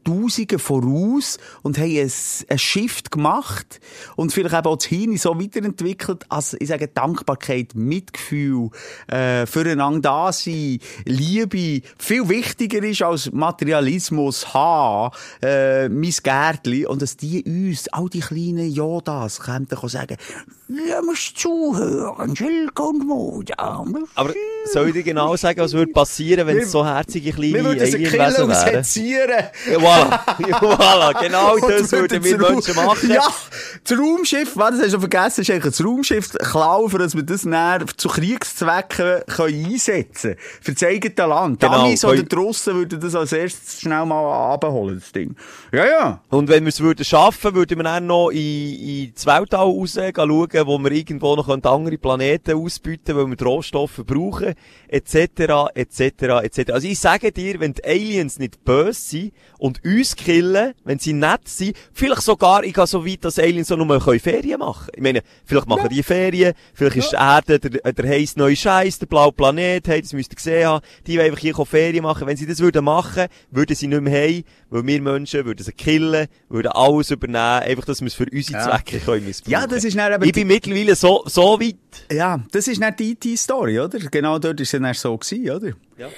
Jahrtausende voraus und haben ein, ein Shift gemacht und vielleicht eben auch das Hirn so weiterentwickelt, als, ich sage, Dankbarkeit, Mitgefühl, äh, füreinander da sein, Liebe, viel wichtiger ist als Materialismus, haben, äh, mein Gärtli und dass die uns, all die kleinen Jodas, könnten sagen, ja, musst zuhören, Schilke und Moja. Aber soll ich dir genau sagen, was würde passieren, wenn es so herzige kleine Wir Alienwesen wären? Ja, voilà, voilà, genau das würden wir Menschen machen. Ja, das Raumschiff, was, das hast du vergessen, ist eigentlich das Raumschiff klauen, für dass wir das näher zu Kriegszwecken können einsetzen können. Für das eigene Land. Die Genau, Amis oder die Russen würden das als erstes schnell mal abholen, das Ding. Ja, ja. Und wenn wir es würden schaffen, würden wir dann noch in, in das Weltall raus gehen, schauen, wo wir irgendwo noch andere Planeten ausbieten weil wir Rohstoffe brauchen, etc., etc., etc. Also ich sage dir, wenn die Aliens nicht böse sind und uns killen, wenn sie nett sind, vielleicht sogar, ich gehe so weit, dass Aliens auch nur können Ferien machen Ich meine, vielleicht machen die Ferien, vielleicht ist die Erde der, der heiß neue Scheiß, der blaue Planet, hey, das müsst ihr gesehen haben, die wollen einfach hier Ferien machen. Wenn sie das würden machen, würden sie nicht mehr heim, weil wir Menschen würden sie killen, würden alles übernehmen, einfach, dass wir es für unsere Ja. Zwecke können missbrauchen. Ja, das ist dann eben Ich bin mittlerweile so, so weit. Ja, das ist nicht die IT-Story, oder? Genau dort ist es dann so gewesen, oder? Ja.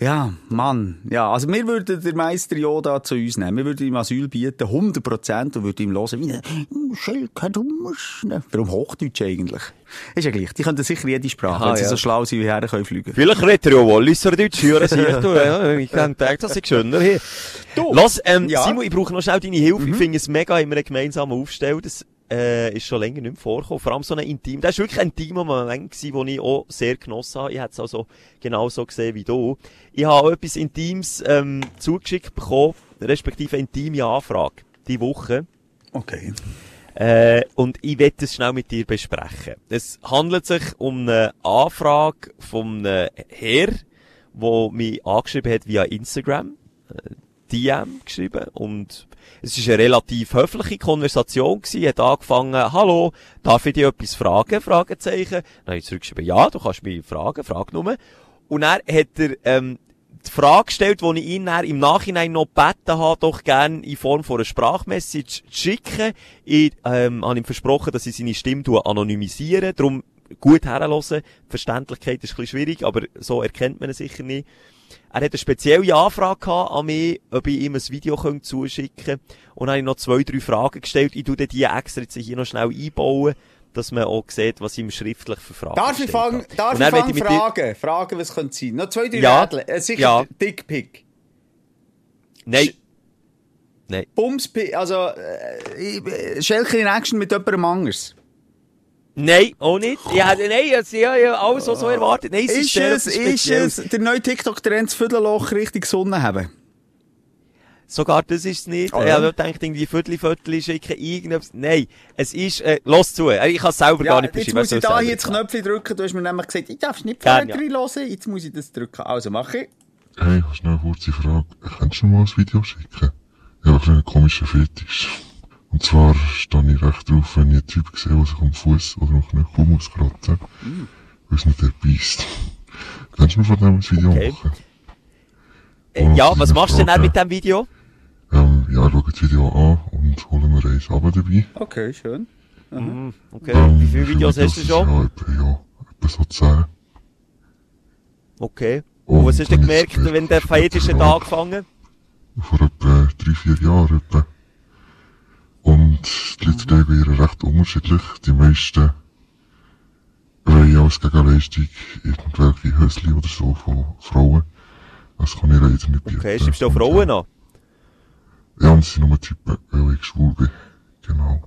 Ja, Mann. Ja, also wir würden den Meister Yoda zu uns nehmen. Wir würden ihm Asyl bieten, 100 Prozent, und würden ihm hören, wie ein Schelke, du musst... ne? Warum Hochdeutsch eigentlich? Ist ja gleich. Die können sicher jede Sprache, Aha, wenn sie ja. so schlau sind, wie her können fliegen. Vielleicht redet er ja Walliser Deutsch, hören Sie du. Ja, ich kann denken, das ist schöner hier. Lass, ähm, Ja. Simon, ich brauche noch schnell deine Hilfe. Ich finde es mega, immer einen gemeinsamen Aufstellen. Das, äh, ist schon länger nicht mehr vorgekommen. Vor allem so ein Intim. Das ist wirklich ein intimer Moment gewesen, den ich auch sehr genossen habe. Ich hätte es also genauso gesehen wie du. Ich habe auch etwas Intimes, ähm, zugeschickt bekommen, respektive intime Anfrage. Die Woche. Okay. Äh, und ich werde es schnell mit dir besprechen. Es handelt sich um eine Anfrage von einem Herr, der mich angeschrieben hat via Instagram. DM geschrieben und es ist eine relativ höfliche Konversation gewesen. Hat angefangen, hallo, darf ich dir etwas fragen? Fragezeichen. Dann habe ich zurückgeschrieben, ja, du kannst mich fragen, frag nur. Und dann hat er, ähm, die Frage gestellt, die ich ihn dann im Nachhinein noch gebeten habe, doch gerne in Form von einer Sprachmessage zu schicken. Ich ähm, habe ihm versprochen, dass ich seine Stimme anonymisiere. Darum gut herhören. Verständlichkeit ist ein bisschen schwierig, aber so erkennt man ihn sicher nicht. Er hat eine spezielle Anfrage an mich, ob ich ihm ein Video zuschicken könnte. Und dann habe ich noch zwei, drei Fragen gestellt. Ich tue die extra jetzt hier noch schnell einbauen, dass man auch sieht, was ich ihm schriftlich für Fragen Darf ich fangen, darf ich fangen fragen? Fragen, was könnte sein? Noch zwei, drei Ja. Rädel. Äh, sicher Ja. Dickpick. Nein. Nein. Bumspick, also, äh, äh, Schelke in Action mit jemandem anders. Nein, auch nicht. Ja, nein, es- ja, ja, alles so, so erwartet. Nein, es ist, Ist sehr es, ist es der neue TikTok-Trend das Viertelloch richtig Sonne haben? Sogar das ist es nicht. Oh, ich ja. habe gedacht, irgendwie Viertel, Viertel schicken, irgendetwas. Nein, es ist, äh, los zu. Äh, Ich kann es selber gar nicht jetzt beschreiben. muss ich soll da hier das. Knöpfchen drücken. Du hast mir nämlich gesagt, ich darf es nicht vorher hören. Jetzt muss ich das drücken. Also mach ich. Hey, ich habe schnell eine kurze Frage. Kannst du mir mal ein Video schicken? Ich habe einen komischen Fetisch. Und zwar stehe ich recht drauf, wenn ich einen Typ sehe, der sich am Fuß oder am Knöchel muss kratzen, weil es nicht der beißt. Kannst du mir von dem ein Video Okay. machen? Äh, ja, was machst du denn mit dem Video? Ähm, ja, schau das Video an und hole mir eins runter dabei. Okay, schön. Okay, Ähm, wie viele Videos hast du schon? Ja, etwa, ja, etwa so 10. Okay. Und was hast du Und gemerkt, wenn der Fetisch hat Frage. angefangen? vor etwa drei, vier Jahren etwa. Und die Leute reagieren recht unterschiedlich. Die meisten wollen als Gegenleistung irgendwelche Hösli oder so von Frauen. Das kann ich leider nicht bieten. Okay, schreibst du auch Frauen an? Ja, und es sind nur Typen, weil ich schwul bin. Genau.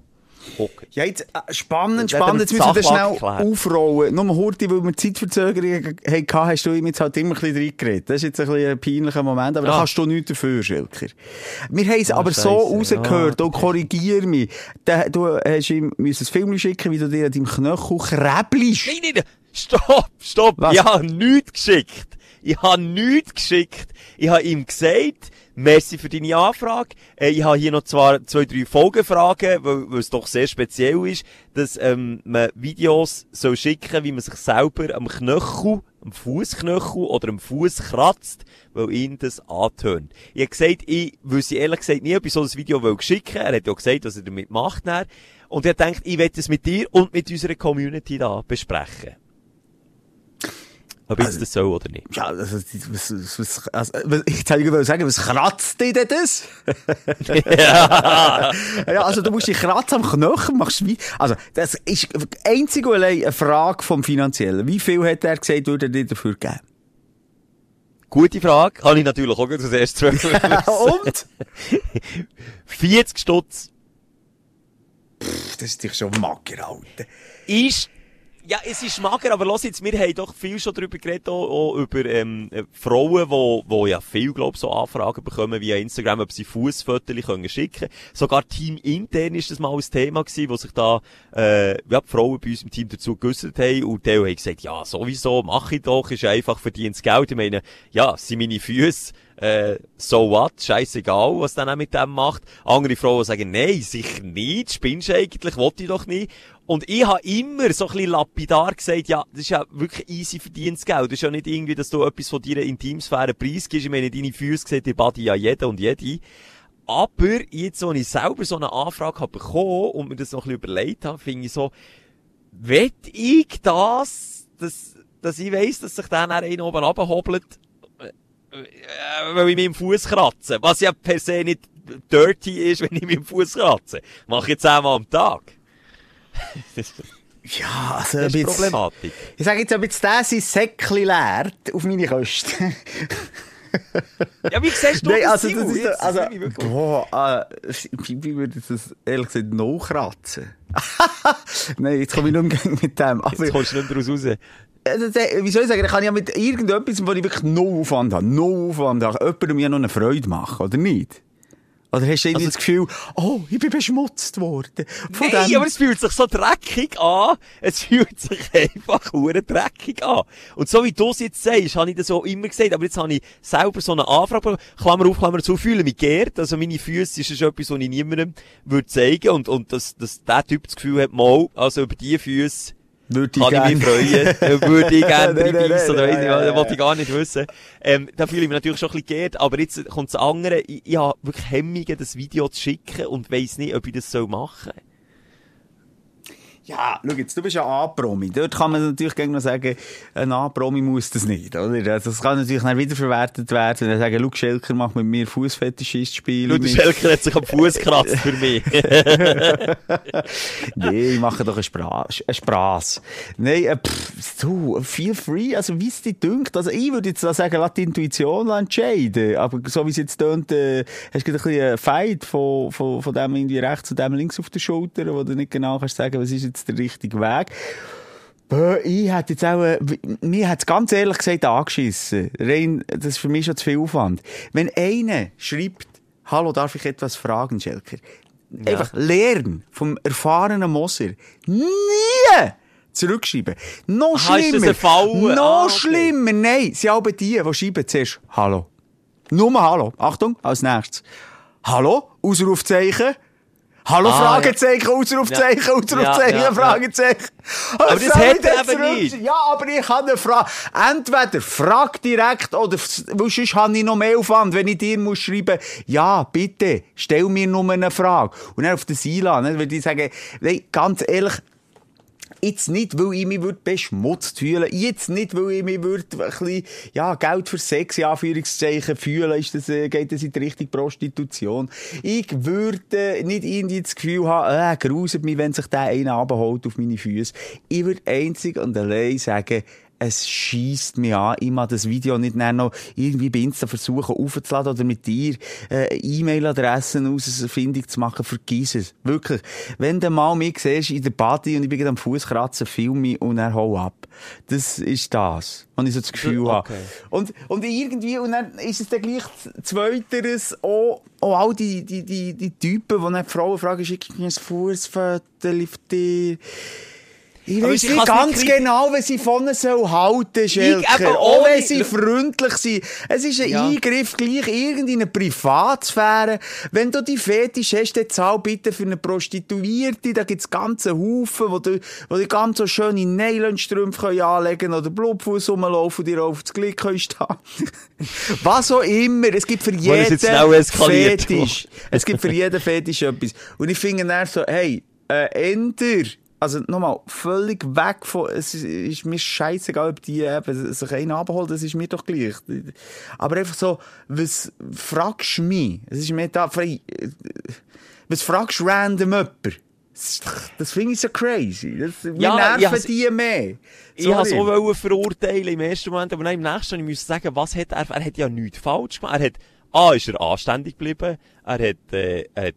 Hocken. Ja, jetzt, äh, spannend, wir spannend. Jetzt müssen wir das schnell klären. aufrollen. Nur Horti, weil wir Zeitverzögerungen hatten, hast du ihm jetzt halt immer ein bisschen reingeredet. Das ist jetzt ein, bisschen ein peinlicher Moment, aber da Ah. kannst du nichts dafür, Schilker. Wir haben es Ah, aber so Scheisse. rausgehört, Ja, und korrigier mich. Du hast ihm müssen ein Film schicken, wie du dir an deinem Knöchel kräblst. Nein, nein, stopp, stopp. Was? Ich habe nichts geschickt. Ich habe nichts geschickt. Ich habe ihm gesagt, merci für deine Anfrage. Äh, ich habe hier noch zwar zwei, drei Folgefragen, weil, weil es doch sehr speziell ist, dass ähm, man Videos soll schicken, wie man sich selber am Knöchel, am Fußknöchel oder am Fuß kratzt, weil ihn das antönt. Ich habe gesagt, ich wüsste ehrlich gesagt nie, ob ich so ein Video will schicken Er hat ja gesagt, was er damit macht. Dann. Und er denkt, ich werde es mit dir und mit unserer Community da besprechen. Ob jetzt das soll oder nicht. Ja, also, was, was, also, ich hätte gerade sagen, was kratzt dich denn das? ja. also du musst dich kratzen am Knöchel, machst wie, also, das ist einzig und allein eine Frage vom Finanziellen. Wie viel hat er gesagt, würde er dir dafür geben? Gute Frage. Kann ich natürlich auch erstes und? 40 Stutz Das ist dich schon mager, Alter. ist, ja, es ist mager, aber los jetzt, wir haben doch viel schon darüber geredet, auch, auch über, ähm, äh, Frauen, wo, wo ja viel, glaub, so Anfragen bekommen via Instagram, ob sie Fußfotos können schicken. Sogar Team intern ist das mal ein Thema gewesen, wo sich da, äh, ja, die Frauen bei uns im Team dazu geäussert haben und die haben gesagt, ja, sowieso, mach ich doch, ist einfach verdientes Geld. Ich meine, ja, sind meine Füße, äh, so what, scheißegal, was dann auch mit dem macht. Andere Frauen sagen, nein, sicher nicht, spinnst eigentlich, wollte ich doch nicht. Und ich habe immer so ein bisschen lapidar gesagt, ja, das ist ja wirklich easy verdientes Geld. Das ist ja nicht irgendwie, dass du etwas von deiner Intimsphäre preisgibst. Ich meine, deine Füße sieht die Body ja jeder und jede. Aber jetzt, als ich selber so eine Anfrage habe bekommen und mir das noch ein bisschen überlegt habe, finde ich so, wett ich das, dass, dass ich weiss, dass sich dann einer oben äh, weil ich mit dem Fuß kratze. Was ja per se nicht dirty ist, wenn ich mit dem Fuß kratze. Mache ich jetzt einmal am Tag. das Ja, also, ist ob die jetzt- Problematik. Ich sage jetzt, ob jetzt der sein Säckchen leert auf meine Kosten. Ja, wie siehst du Nein, das, also, das ist, Jetzt, also, das ich boah, äh, wie, wie würde ich das ehrlich gesagt noch kratzen? Nein, jetzt komme ich nicht mehr mit dem. Aber, Jetzt kommst du nicht daraus raus. Das, äh, wie soll ich sagen, ich kann ja mit irgendetwas, wo ich wirklich no Aufwand habe, no Aufwand habe, jemandem ja noch eine Freude machen, oder nicht? Oder hast du irgendwie Also- das Gefühl, oh, ich bin beschmutzt worden? Von Nein, dem- aber es fühlt sich so dreckig an. Es fühlt sich einfach hure dreckig an. Und so wie du es jetzt sagst, habe ich das auch immer gesagt. Aber jetzt habe ich selber so eine Anfrage. Klammer auf, Klammer zu, fühle mich geehrt. Also meine Füße ist etwas, was ich niemandem würde zeigen. Und, und dass, dass der Typ das Gefühl hat, mal, also über die Füße würde ich kann ich mich gerne. freuen. Würde ich gerne reinbeissen oder weiss ja, was, wollte ich gar nicht wissen. Ähm, da fühle ich mich natürlich schon ein bisschen geehrt, aber jetzt kommt das andere. Ich, ich habe wirklich Hemmungen, das Video zu schicken und weiss nicht, ob ich das machen soll. Ja, schau jetzt, du bist ja A-Promi. Dort kann man natürlich gegen noch sagen, ein A-Promi muss das nicht, oder? Also, Das kann natürlich dann wiederverwertet werden. Dann sagen, Luke Schelker macht mit mir Fußfetischist-Spiele. Schau, Schelker hat sich am Fuß gekratzt für mich. nee, ich mache doch einen Spaß. Einen Spaß. Nein, äh, pff, du, feel free, also wie es dir dünkt. Also ich würde jetzt sagen, lass die Intuition entscheiden. Aber so wie es jetzt tönt, äh, hast du ein bisschen einen Fight von, von, von dem irgendwie rechts und dem links auf der Schulter, wo du nicht genau kannst sagen, was ist jetzt der richtige Weg. Ich hätte jetzt auch, äh, mir hat's ganz ehrlich gesagt angeschissen. Rein, das ist für mich schon zu viel Aufwand. Wenn einer schreibt, hallo, darf ich etwas fragen, Schelker? Einfach lernen vom erfahrenen Moser. Nie zurückschreiben. Noch Aha, schlimmer. Noch Ah, okay. schlimmer. Nein, sie haben die, die schreiben zuerst Hallo. Nur mal Hallo. Achtung, als nächstes. Hallo? Ausrufzeichen. Hallo, Ah, Fragezeichen, Ausrufzeichen, Ja. Ausrufzeichen, Ja, ja. Fragezeichen. Aber das er eben nicht. Ja, aber ich habe eine Frage. Entweder frag direkt oder sonst habe ich noch mehr Aufwand, wenn ich dir muss schreiben, ja, bitte, stell mir nur eine Frage. Und dann auf das einladen, ne, weil die sagen, ganz ehrlich, Jetzt nicht, weil ich mich würd beschmutzt fühlen. Jetzt nicht, weil ich mich würd ein bisschen, ja, Geld für Sex, in Anführungszeichen, fühlen. Ist das, äh, geht das in die Richtung Prostitution? Ich würde nicht irgendwie das Gefühl haben, äh, gruselt mich, wenn sich der einer abholt auf meine Füße. Ich würde einzig und allein sagen, es schießt mich an. Ich mag das Video nicht noch irgendwie bei Insta versuchen aufzuladen oder mit dir äh, E-Mail-Adressen ausfindig zu machen. Vergiss es. Wirklich. Wenn du mal mich siehst in der Party und ich bin am Fuß kratzen, film mich und er hau ab. Das ist das. Und ich so das Gefühl Okay. habe. Und, und irgendwie, und dann ist es dann gleich zweiteres auch, auch all die, die, die, die Typen, die dann die Frauen fragen, schick mir ein Fußfoto für dich. Ich ich nicht ganz genau, was sie von ihnen soll halten, eben Auch auch wenn sie freundlich sind. Es ist ein Ja. Eingriff gleich irgendwie in eine Privatsphäre. Wenn du die Fetisch hast, dann zahl bitte für eine Prostituierte. Da gibt's ganze Haufen, wo du, wo die ganz so schöne Nylonstrümpfe anlegen oder Blutfuß rumlaufen und dir auf das Glied können stehen. Was auch immer. Es gibt für jeden. Fetisch. Es gibt für jeden Fetisch etwas. Und ich finde dann so, hey, äh, Ender, also nochmal, völlig weg von, es ist, ist mir scheißegal, ob die eben sich einen abholen, das ist mir doch gleich. Aber einfach so, was fragst du mich? Es ist mir da frei, was fragst du random jemand? Das, finde ich so crazy. Das, wir Ja, nerven die mehr. Ich wollte es Sorry. auch verurteilen im ersten Moment, aber dann im nächsten ich musste sagen, was hat er, er hat ja nichts falsch gemacht. Er hat, A, ist er anständig geblieben, er hat, äh, er hat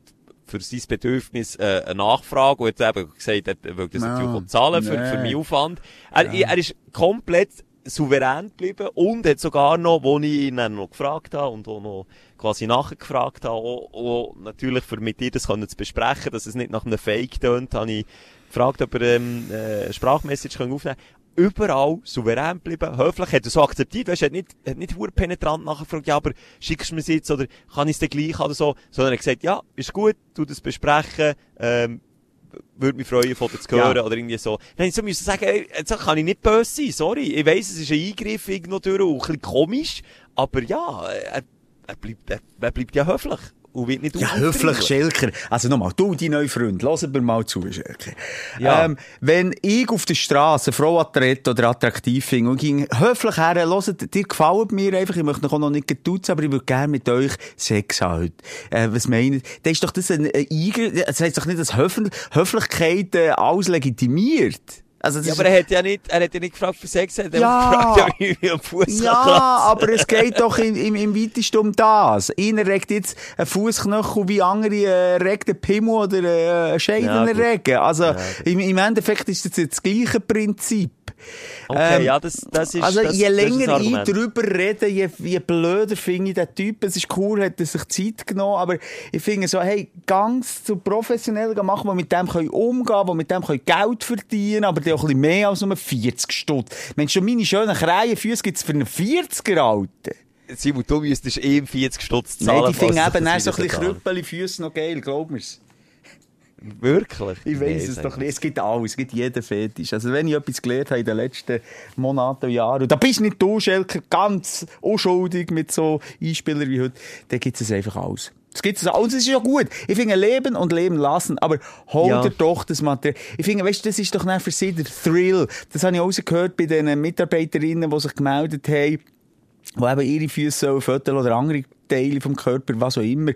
für sein Bedürfnis äh, eine Nachfrage und hat eben gesagt, er will das Ja, natürlich zahlen für, für nee. meinen Aufwand. Er, er ist komplett souverän geblieben und hat sogar noch, wo ich ihn dann noch gefragt habe und auch noch quasi nachgefragt habe, auch, auch natürlich für mit dir das können zu besprechen, dass es nicht nach einem Fake tönt, habe ich gefragt, ob er ähm, äh, eine Sprachmessage können aufnehmen Überall souverän geblieben, höflich, hat er so akzeptiert, weißt, hat nicht, hat nicht hure penetrant nachgefragt, ja, aber schickst du mir jetzt oder kann ich es dir gleich oder so, sondern er hat gesagt, ja, ist gut, tu das besprechen, ähm, würde mich freuen, von dir zu Ja. hören oder irgendwie so. Dann ich so müssen sagen, ey, jetzt kann ich nicht böse sein, sorry. Ich weiss, es ist ein Eingriff irgendwo durch und ein bisschen komisch, aber ja, er, er bleibt, er, er bleibt ja höflich und wird nicht Ja, höflich, Schelker. Also nochmal, du, die neue Freund, lass mir mal zu, Schelker. Ja. Ähm, wenn ich auf der Straße eine Frau attraktiv oder attraktiv finde und ging höflich her, hört, dir gefällt mir einfach, ich möchte noch noch nicht getutzen, aber ich würde gerne mit euch Sex haben heute. Äh, was meint Dann ist doch das ein, ein Eingriff, das heisst doch nicht, dass Höf Höflichkeit äh, alles legitimiert. Also das Ja, aber er hat ja nicht, er hat ja nicht gefragt für Sex, er hat Ja. gefragt, ja, wie am Fuß Ja, aber es geht doch im, im, im weitesten um das. Einer regt jetzt einen Fußknöchel wie andere äh, regt einen Pimmel oder äh, einen Scheiden Ja, regen. Also im, im Endeffekt ist das jetzt das gleiche Prinzip. Okay, Ähm, ja, das, das ist, also das, je länger ich drüber rede, je, je blöder finde ich den Typ. Es ist cool, hat er sich Zeit genommen, aber ich finde so, hey, ganz zu professionell machen, die mit dem können umgehen die mit dem können Geld verdienen aber die auch ein bisschen mehr als nur 40 Stutz. Mensch, schon meine schönen Krähenfüße gibt's für einen 40er Alten. Simon, du müsstest ihm 40 Stutz zahlen. Nein, die finden eben so ein bisschen krüppeli Füße noch geil, glaub mir's. Wirklich? Ich weiss es doch nicht. nicht. Es gibt alles, es gibt jeden Fetisch. Also wenn ich etwas gelernt habe in den letzten Monaten und Jahren, und da bist nicht du, Schelker, ganz unschuldig mit so Einspielern wie heute, dann gibt es einfach alles. Es gibt es alles. Und es ist ja gut. Ich finde, leben und leben lassen. Aber hol Ja. dir doch das Material. Ich finde, weißt du, das ist doch dann für sie der Thrill. Das habe ich rausgehört bei den Mitarbeiterinnen, die sich gemeldet haben wo eben ihre Füße föteln oder andere Teile vom Körper, was auch immer.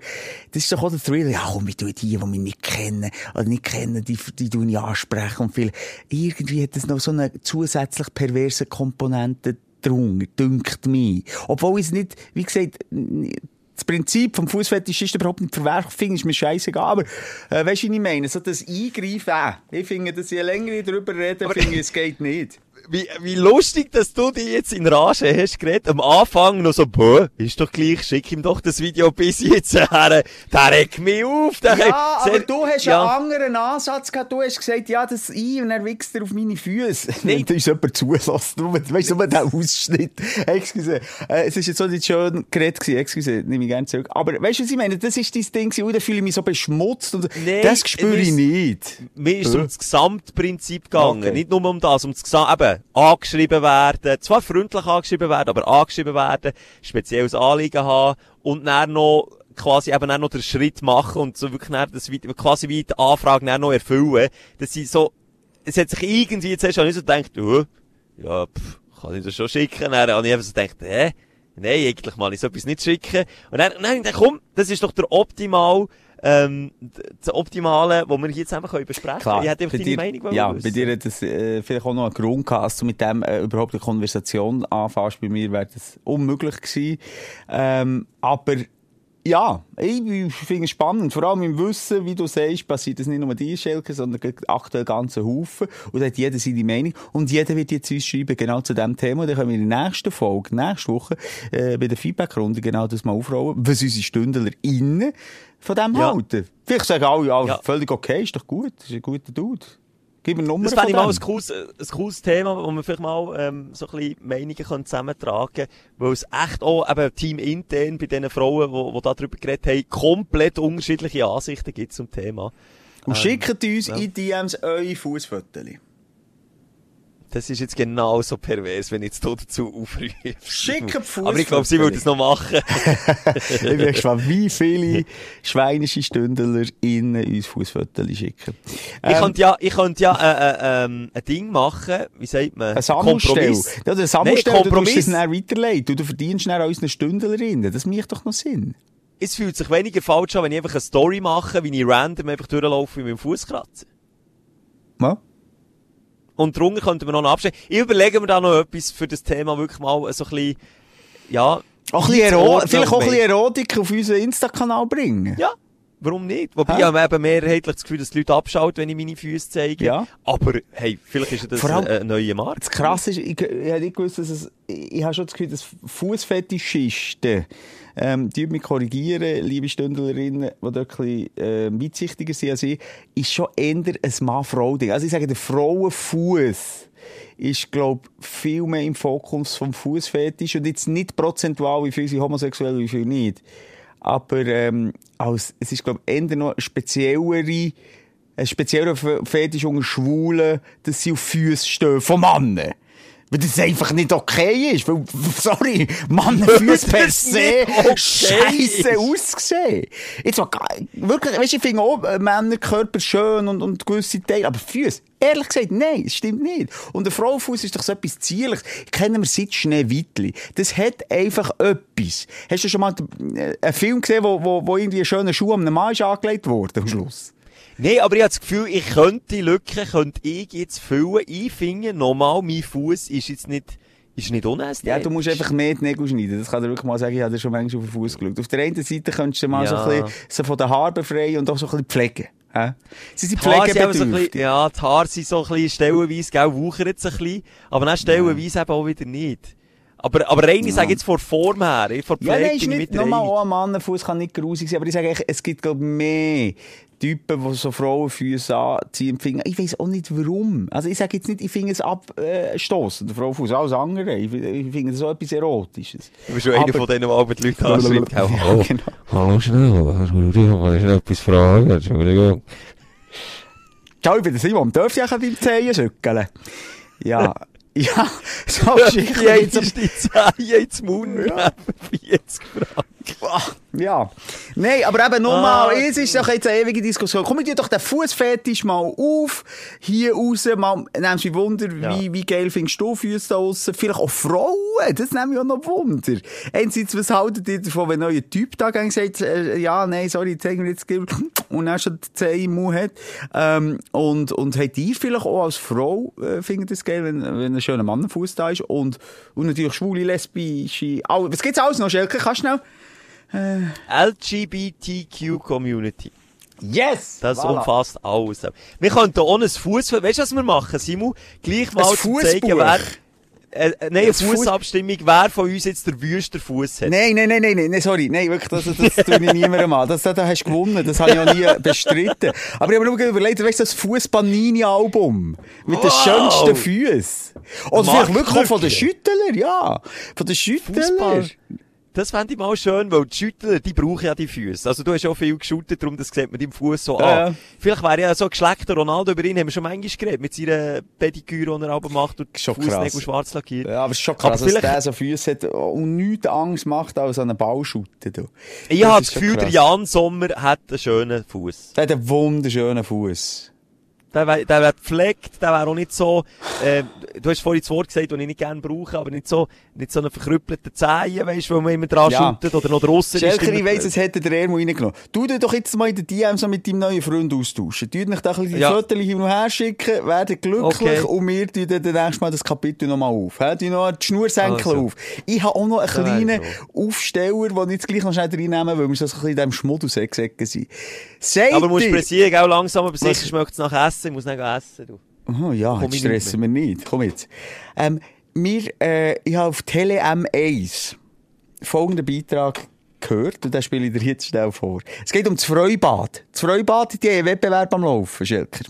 Das ist doch auch der Thrill. Ja, komm, ich tue die, die mich nicht kennen, oder nicht kennen, die, die tue ich ansprechen und viel. Irgendwie hat das noch so eine zusätzlich perverse Komponente drunter, dünkt mir. Obwohl ich es nicht, wie gesagt, das Prinzip vom Fußfetisch ist überhaupt nicht verwerflich, finde ist mir scheißegal. Aber, äh, weißt du, was ich meine? So das Eingreifen, ich finde, dass je länger ich darüber rede, finde ich, es geht nicht. Wie, wie lustig, dass du dich jetzt in Rage hast geredet. Am Anfang noch so, boah, ist doch gleich, schick ihm doch das Video bis jetzt her. Der regt mich auf. Der Ja, aber du hast Ja. einen anderen Ansatz gehabt. Du hast gesagt, ja, das ein und er wichst er auf meine Füße. Nein. Da ist jemand zulassen. Du weißt du, der Ausschnitt. Excuse. Äh, es ist jetzt so nicht schön geredet gewesen. Excuse, nehme ich gerne zurück. Aber weißt du, was ich meine? Das ist dein Ding gewesen. Oh, da fühle ich mich so beschmutzt. Und Nein, das spüre ich nicht. Mir ist es um das Gesamtprinzip gegangen. Okay. Nicht nur um das, um das Gesamt, eben, angeschrieben werden, zwar freundlich angeschrieben werden, aber angeschrieben werden, spezielles Anliegen haben und dann noch quasi eben dann noch den Schritt machen und so wirklich dann das, quasi wie die Anfrage dann noch erfüllen, dass sie so, es hat sich irgendwie jetzt erst nicht so gedacht, oh, ja, pff, kann ich das schon schicken? Dann habe ich einfach so gedacht, hä? Nein, eigentlich mal ich so etwas nicht schicken. Und dann, dann, dann komm, das ist doch der optimal, ähm, das Optimale, was wir hier zusammen können besprechen können. Ich hätte einfach deine dir, Meinung Ja, wissen. bei dir hat das äh, vielleicht auch noch einen Grund gehabt, dass du mit dem äh, überhaupt eine Konversation anfängst. Bei mir wäre das unmöglich gewesen. Ähm, aber ja, ich finde es spannend. Vor allem im Wissen, wie du sagst, passiert das nicht nur dir, Schelke, sondern aktuell ganzen Haufen. Und da hat jeder seine Meinung. Und jeder wird jetzt uns schreiben, genau zu dem Thema. Und dann können wir in der nächsten Folge, nächste Woche, äh, bei der Feedback-Runde genau das mal aufrollen, was unsere Stündler innen von dem Ja. halten. Vielleicht sagen alle, ja, Ja. völlig okay, ist doch gut, ist ein guter Dude. Gib mir Nummer Das fände ich mal ein cooles, äh, ein cooles Thema, wo wir vielleicht mal ähm, so ein bisschen Meinungen können zusammentragen können, weil es echt auch eben Team intern bei den Frauen, die, die da drüber geredet haben, komplett unterschiedliche Ansichten gibt zum Thema. Und schickt uns ja. in DMs eure Fußfotos. Das ist jetzt genauso pervers, wenn ich jetzt hier dazu aufrufe. Schickt die Aber ich glaube, sie will das noch machen. ich bin gespannt, wie viele schweinische Stündler in uns Fußfotos schicken. ich Ähm, könnte ja, ich könnte ja äh, äh, ähm, ein Ding machen, wie sagt man? Ein Sammelstell. Kompromiss. Ja, der Sammelstell, Nein, du musst Kompromiss. es dann weiterleiten. Und du verdienst dann an unseren Stündlerinnen. Das macht doch noch Sinn. Es fühlt sich weniger falsch an, wenn ich einfach eine Story mache, wie ich random einfach durchlaufe mit meinem Fuß kratze. Ja? Und drunter könnten wir noch abstellen. Ich überlege mir da noch etwas für das Thema wirklich mal so ein bisschen, ja. Auch ein bisschen Ero einzuordnen vielleicht auch ein bisschen Erotik auf unseren Insta-Kanal bringen. Ja, warum nicht? Wobei ich habe eben mehrheitlich das Gefühl, dass die Leute abschauen, wenn ich meine Füße zeige. Ja. Aber, hey, vielleicht ist das allem- ein, neuer Markt. Das Krasse ist, ich, ich hätte nicht gewusst, dass es, ich, ich habe schon das Gefühl, dass Fußfetischisten, ähm, die mich korrigieren, liebe Stündlerinnen, die dort ein bisschen, äh, weitsichtiger sind als ich, ist schon eher ein Mann-Frau-Ding. Also ich sage, der Frauenfuß ist, glaube viel mehr im Fokus vom Fußfetisch und jetzt nicht prozentual, wie viele sind homosexuell, wie viele nicht. Aber, ähm, als, es ist, glaube ich, eher noch speziellere, ein spezieller Fetisch unter Schwulen, dass sie auf Füße stehen von Männern. Weil das einfach nicht okay ist. Weil, sorry, Mannenfüße per das se okay scheisse ist. ausgesehen. Jetzt mal, wirklich, weißt du, ich finde auch äh, Männerkörper schön und, und gewisse Teile, aber Füße, ehrlich gesagt, nein, es stimmt nicht. Und der Frauenfuß ist doch so etwas Zierliches. Kennen wir seit Schneewittli. Das hat einfach etwas. Hast du schon mal äh, einen Film gesehen, wo, wo, wo irgendwie ein schöner Schuh am einem Mann ist angelegt wurde am Schluss? Nee, aber ich habe das Gefühl, ich könnte die Lücke, könnte ich jetzt füllen. Finde, nochmal, mein Fuß ist jetzt nicht, ist nicht unästhetisch. Ja, du musst einfach mehr die Nägel schneiden. Das kann ich wirklich mal sagen, ich habe dir schon manchmal auf den Fuß geschaut. Auf der einen Seite könntest du mal Ja. so ein bisschen so von den Haaren befreien und auch so ein bisschen pflegen. Hä? Sie sind eben so pflegebedürftig. bisschen, ja, die Haare sind so ein bisschen stellenweise, gell, wuchern jetzt ein bisschen. Aber dann stellenweise eben auch wieder nicht. Aber, aber rein, ich sage jetzt von Form her, ich von Ja, Pflege nein, ist nicht, mit nochmal auch ein Mannenfuß kann nicht grusig sein, aber ich sage eigentlich, es gibt, glaube ich, mehr Typen, die so Frauenfüße anziehen finden. Ich weiß auch nicht warum. Also ich sage jetzt nicht, ich finde es abstoßend, der Frauenfuß, alles andere. Ich, ich finde es so etwas Erotisches. Du bist schon einer von denen, der auch die Leute anschreibt? Ja, genau. Hallo schnell, Entschuldigung, kann ich noch etwas fragen? Entschuldigung. Ciao, ich bin der Simon. Darf ich auch deine Zehen schütteln? Ja. ja, so Geschichten. Die jetzt- die Zehen ins Mund nehmen, 40 Franken. Ja. Nein, aber eben nochmal, Ah, es ist doch jetzt eine ewige Diskussion. Komm, tun doch den Fußfetisch mal auf, hier raus, mal, nimmst mich Wunder, Ja. wie, wie geil findest du Füße da draussen? Vielleicht auch Frauen, das nimmt mich auch noch Wunder. Einerseits, was haltet ihr davon, wenn euer Typ da gegen sagt, äh, ja, nein, sorry, zeig mir jetzt, und dann schon die Zehen im Mund hat. Ähm, und, und habt ihr vielleicht auch als Frau, äh, findet das geil, wenn, wenn ein schöner Mannenfuß da ist? Und, und natürlich schwule, lesbische, all, was gibt's alles noch, Schelke? Kannst du schnell? LGBTQ Community. Yes! Das Voilà. umfasst alles. Wir könnten auch ein Fuß, weißt du, was wir machen, Simon? Gleich mal Ein zu zeigen, wer, äh, nein, eine Ein Fuß- Fußabstimmung, wer von uns jetzt der wüste Fuß hat. Nein, nein, nein, nein, nein, sorry. Nein, wirklich, das, das tue ich niemandem an. Das, das, das hast du gewonnen. Das habe ich auch nie bestritten. Aber ich habe mir nur überlegt, weißt du, das Fuß-Panini-Album. Mit den Wow. schönsten Füßen. Oder Mark vielleicht wirklich von den. Schüttler, ja. Von den Schüttler. Fußball. Das fände ich mal schön, weil die Schüttler, die brauchen ja die Füße. Also du hast auch viel geschüttet, darum das sieht man deinem Fuß so Ja, an. ja. Vielleicht wäre ja so ein geschleckter Ronaldo über ihn, haben wir schon manchmal geredet, mit seiner Pediküre, die er aber macht und Fußnägel krass. schwarz lackiert. Ja, aber es ist schon Aber krass, dass vielleicht- der so Füße hat und nichts Angst macht als an einen Ballschutte. du. Ich Das habe das Gefühl, der krass. Jan Sommer hat einen schönen Fuß. Der hat einen wunderschönen Fuß. Der wäre der wär gepflegt, der wäre auch nicht so, äh, du hast vorhin das Wort gesagt, das ich nicht gerne brauche, aber nicht so, nicht so eine verkrüppelte Zehen, weißt du, wo man immer dran Ja. schüttet oder noch draussen Schelker, ich immer- weiss, es hätte der Ermo reingenommen. Du dir doch jetzt mal in den DM so mit deinem neuen Freund austauschen. Du dich da ein bisschen die Ja. Fotos hin und her schicken, werden glücklich Okay. und wir tun dann nächstes Mal das Kapitel nochmal auf. He? Du noch die Schnursenkel Also. auf. Ich habe auch noch einen kleinen Aufsteller, den ich jetzt gleich noch schnell reinnehmen, weil wir so ein bisschen in diesem Schmuddelsäck sind. Seid Aber du musst pressieren, auch langsam, aber sicher schmeckt es nach Essen, ich muss nicht essen, du. Aha, ja, Komm jetzt ich stressen wir nicht. Komm jetzt. Ähm, wir, äh, ich habe auf Tele M1 folgenden Beitrag gehört und den spiele ich dir jetzt schnell vor. Es geht um das Freibad. Das Freibad, die haben einen Wettbewerb am Laufen, Schilker.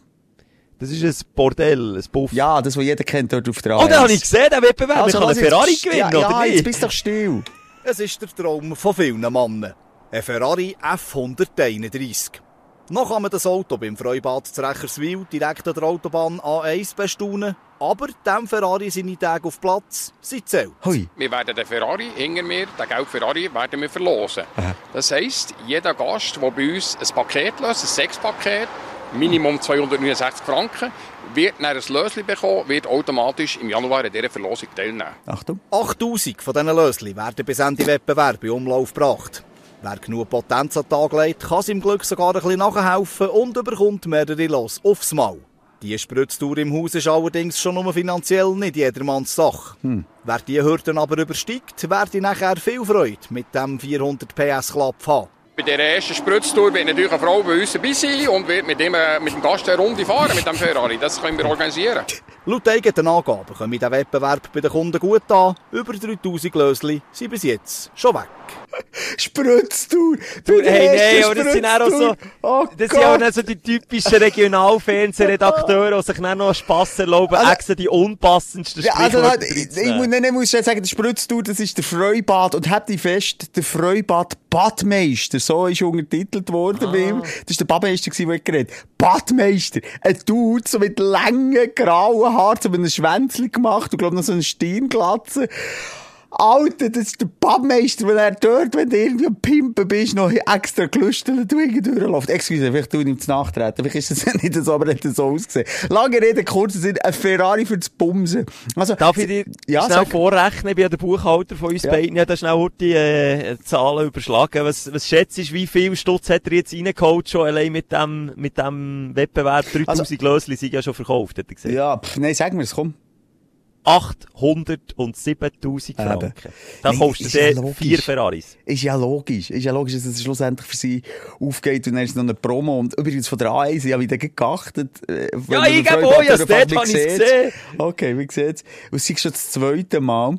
Das ist ein Bordell, ein Puff. Ja, das, was jeder kennt dort auf der Oh, den habe ich gesehen, den Wettbewerb. Also, können lass einen Ferrari gewinnen, ja, oder ja, nicht? jetzt bist du doch still. Es ist der Traum von vielen Männern. Ein Ferrari F131. Noch kann man das Auto beim Freibad zu Recherswil direkt an der Autobahn A1 bestaunen, aber dem Ferrari seine Tage auf Platz sind zählt. Hui. Wir werden den Ferrari, hinter mir, den gelben Ferrari, werden wir verlosen. Das heisst, jeder Gast, der bei uns ein Paket löst, ein Sechspaket, Minimum 269 Franken, wird dann ein Löschen bekommen, wird automatisch im Januar an dieser Verlosung teilnehmen. Achtung. 8000 von diesen Lösli werden bis Ende Wettbewerb in Umlauf gebracht. Wer genug Potenz an den Tag legt, kann seinem Glück sogar ein bisschen nachhelfen und überkommt mehrere Los aufs Mal. Die Spritztour im Haus ist allerdings schon nur finanziell nicht jedermanns Sache. Wer die Hürden aber übersteigt, werde nachher viel Freude mit dem 400 PS Club haben. Bei dieser ersten Spritztour wird natürlich eine Frau bei uns dabei sein und wird mit dem, äh, mit dem Gast eine Runde fahren mit dem Ferrari. Das können wir organisieren. Laut eigenen Angaben kommt der Wettbewerb bei den Kunden gut an. Über 3000 Lösli sind bis jetzt schon weg. Spritztour. Du, hey, nein, aber das sind auch so. Oh das sind auch so die typischen Regionalfernsehredakteure, die sich dann noch Spass erlauben, Also- extra die unpassendsten Ja, also, ich, ich, muss- nein, ich muss schnell sagen, der Spritztour, das ist der Freibad. Und habt ihr fest, der Freibad Badmeister, so ist untertitelt worden bei ihm. Das war der Badmeister, der geredet hat. Badmeister. Ein Dude, so mit langen, grauen So mit einem Schwänzchen gemacht und glaub noch so eine Stirnglatze. Alter, das ist der Badmeister, wenn er dort, wenn du irgendwie am Pimpen bist, noch extra gelüstelt durchläuft. Excuse, vielleicht tue ich ihm zu nachtreten. Vielleicht ist das nicht so, aber er hat das so ausgesehen. Lange Rede, kurzer Sinn, ein Ferrari für das Bumsen. Also, Darf ich dir ja, schnell sag. vorrechnen? Ich bin ja der Buchhalter von uns Ja. beiden. Ich habe da schnell die äh, Zahlen überschlagen. Was, was schätzt du, wie viel Stutz hat er jetzt reingeholt schon allein mit dem, mit dem Wettbewerb? 3000 Lösli sind ja schon verkauft, hat er gesagt. Also- Ja, pff, nein, sag mir es, komm. 807.000 Franken. Da Nein, du ist ja vier Ferraris. Ist ja logisch. Ist ja logisch, dass es schlussendlich für sie aufgeht und dann ist noch eine Promo. Und übrigens von der A1, ich habe wieder geachtet. äh, Ja, ich gebe auch, ja, dort habe sieht's? gesehen. Okay, wie sieht's? Und es ist schon das zweite Mal.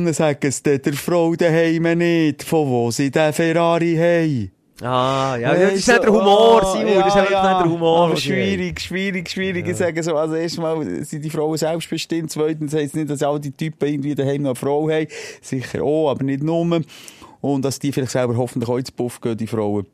Männer sagen es der Frau daheim nicht, von wo sie den Ferrari haben. Ah, ja, das ist nicht der Humor, Ah, Simon, das ist nicht der Humor. Schwierig, schwierig, schwierig. Ich sage so, also erstmal sind die Frauen selbstbestimmt, zweitens heisst es nicht, dass all die Typen irgendwie daheim noch eine Frau haben. Sicher auch, aber nicht nur. Und dass die vielleicht selber hoffentlich auch ins Puff gehen, die Frauen.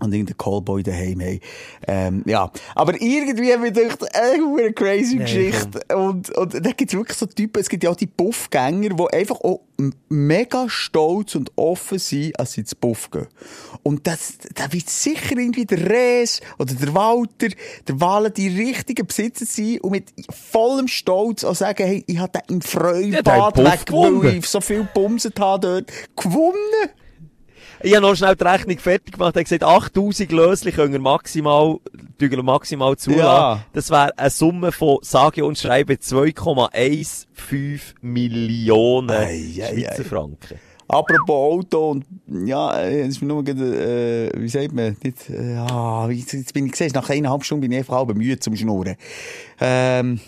Und irgendeinen Callboy daheim haben. Ähm, ja. Aber irgendwie habe ich gedacht, äh, eine crazy Geschichte. Und, und dann gibt es wirklich so Typen, es gibt ja auch die Puffgänger, die einfach auch mega stolz und offen sind, als sie ins Puff gehen. Und das, da wird sicher irgendwie der Rees oder der Walter, der Wahlen die richtigen Besitzer sein und mit vollem Stolz auch sagen, hey, ich habe den im Ja, Freibad Puff weg, weil ich so viel Bumset habe dort, gewonnen. Ich habe noch schnell die Rechnung fertig gemacht. Er hat gesagt, 8000 Lösli können wir maximal, maximal zulassen. Ja. Das wäre eine Summe von, sage und schreibe, 2,15 Millionen Ei, ei, Schweizer ei. Franken. Apropos Auto und, ja, äh, es ist mir nur äh, wie sagt man, nicht, äh, ah, wie- jetzt, jetzt bin ich gesehen, nach eineinhalb Stunden bin ich einfach halb müde zum Schnurren. Ähm,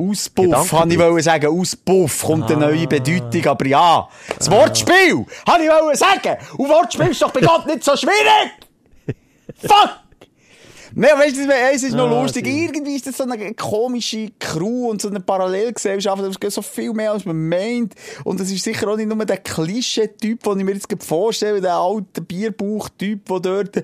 Auspuff, habe ich wollen sagen, Auspuff kommt eine neue Bedeutung, aber ja, das Wortspiel, habe ich wollen sagen, und Wortspiel ist doch bei Gott nicht so schwierig! Fuck! Nein, weißt du, es ist noch Ah, lustig. sie- Irgendwie ist das so eine komische Crew und so eine Parallelgesellschaft. Es geht so viel mehr, als man meint. Und es ist sicher auch nicht nur der Klischee-Typ, den ich mir jetzt vorstelle, der alte Bierbauch-Typ, der dort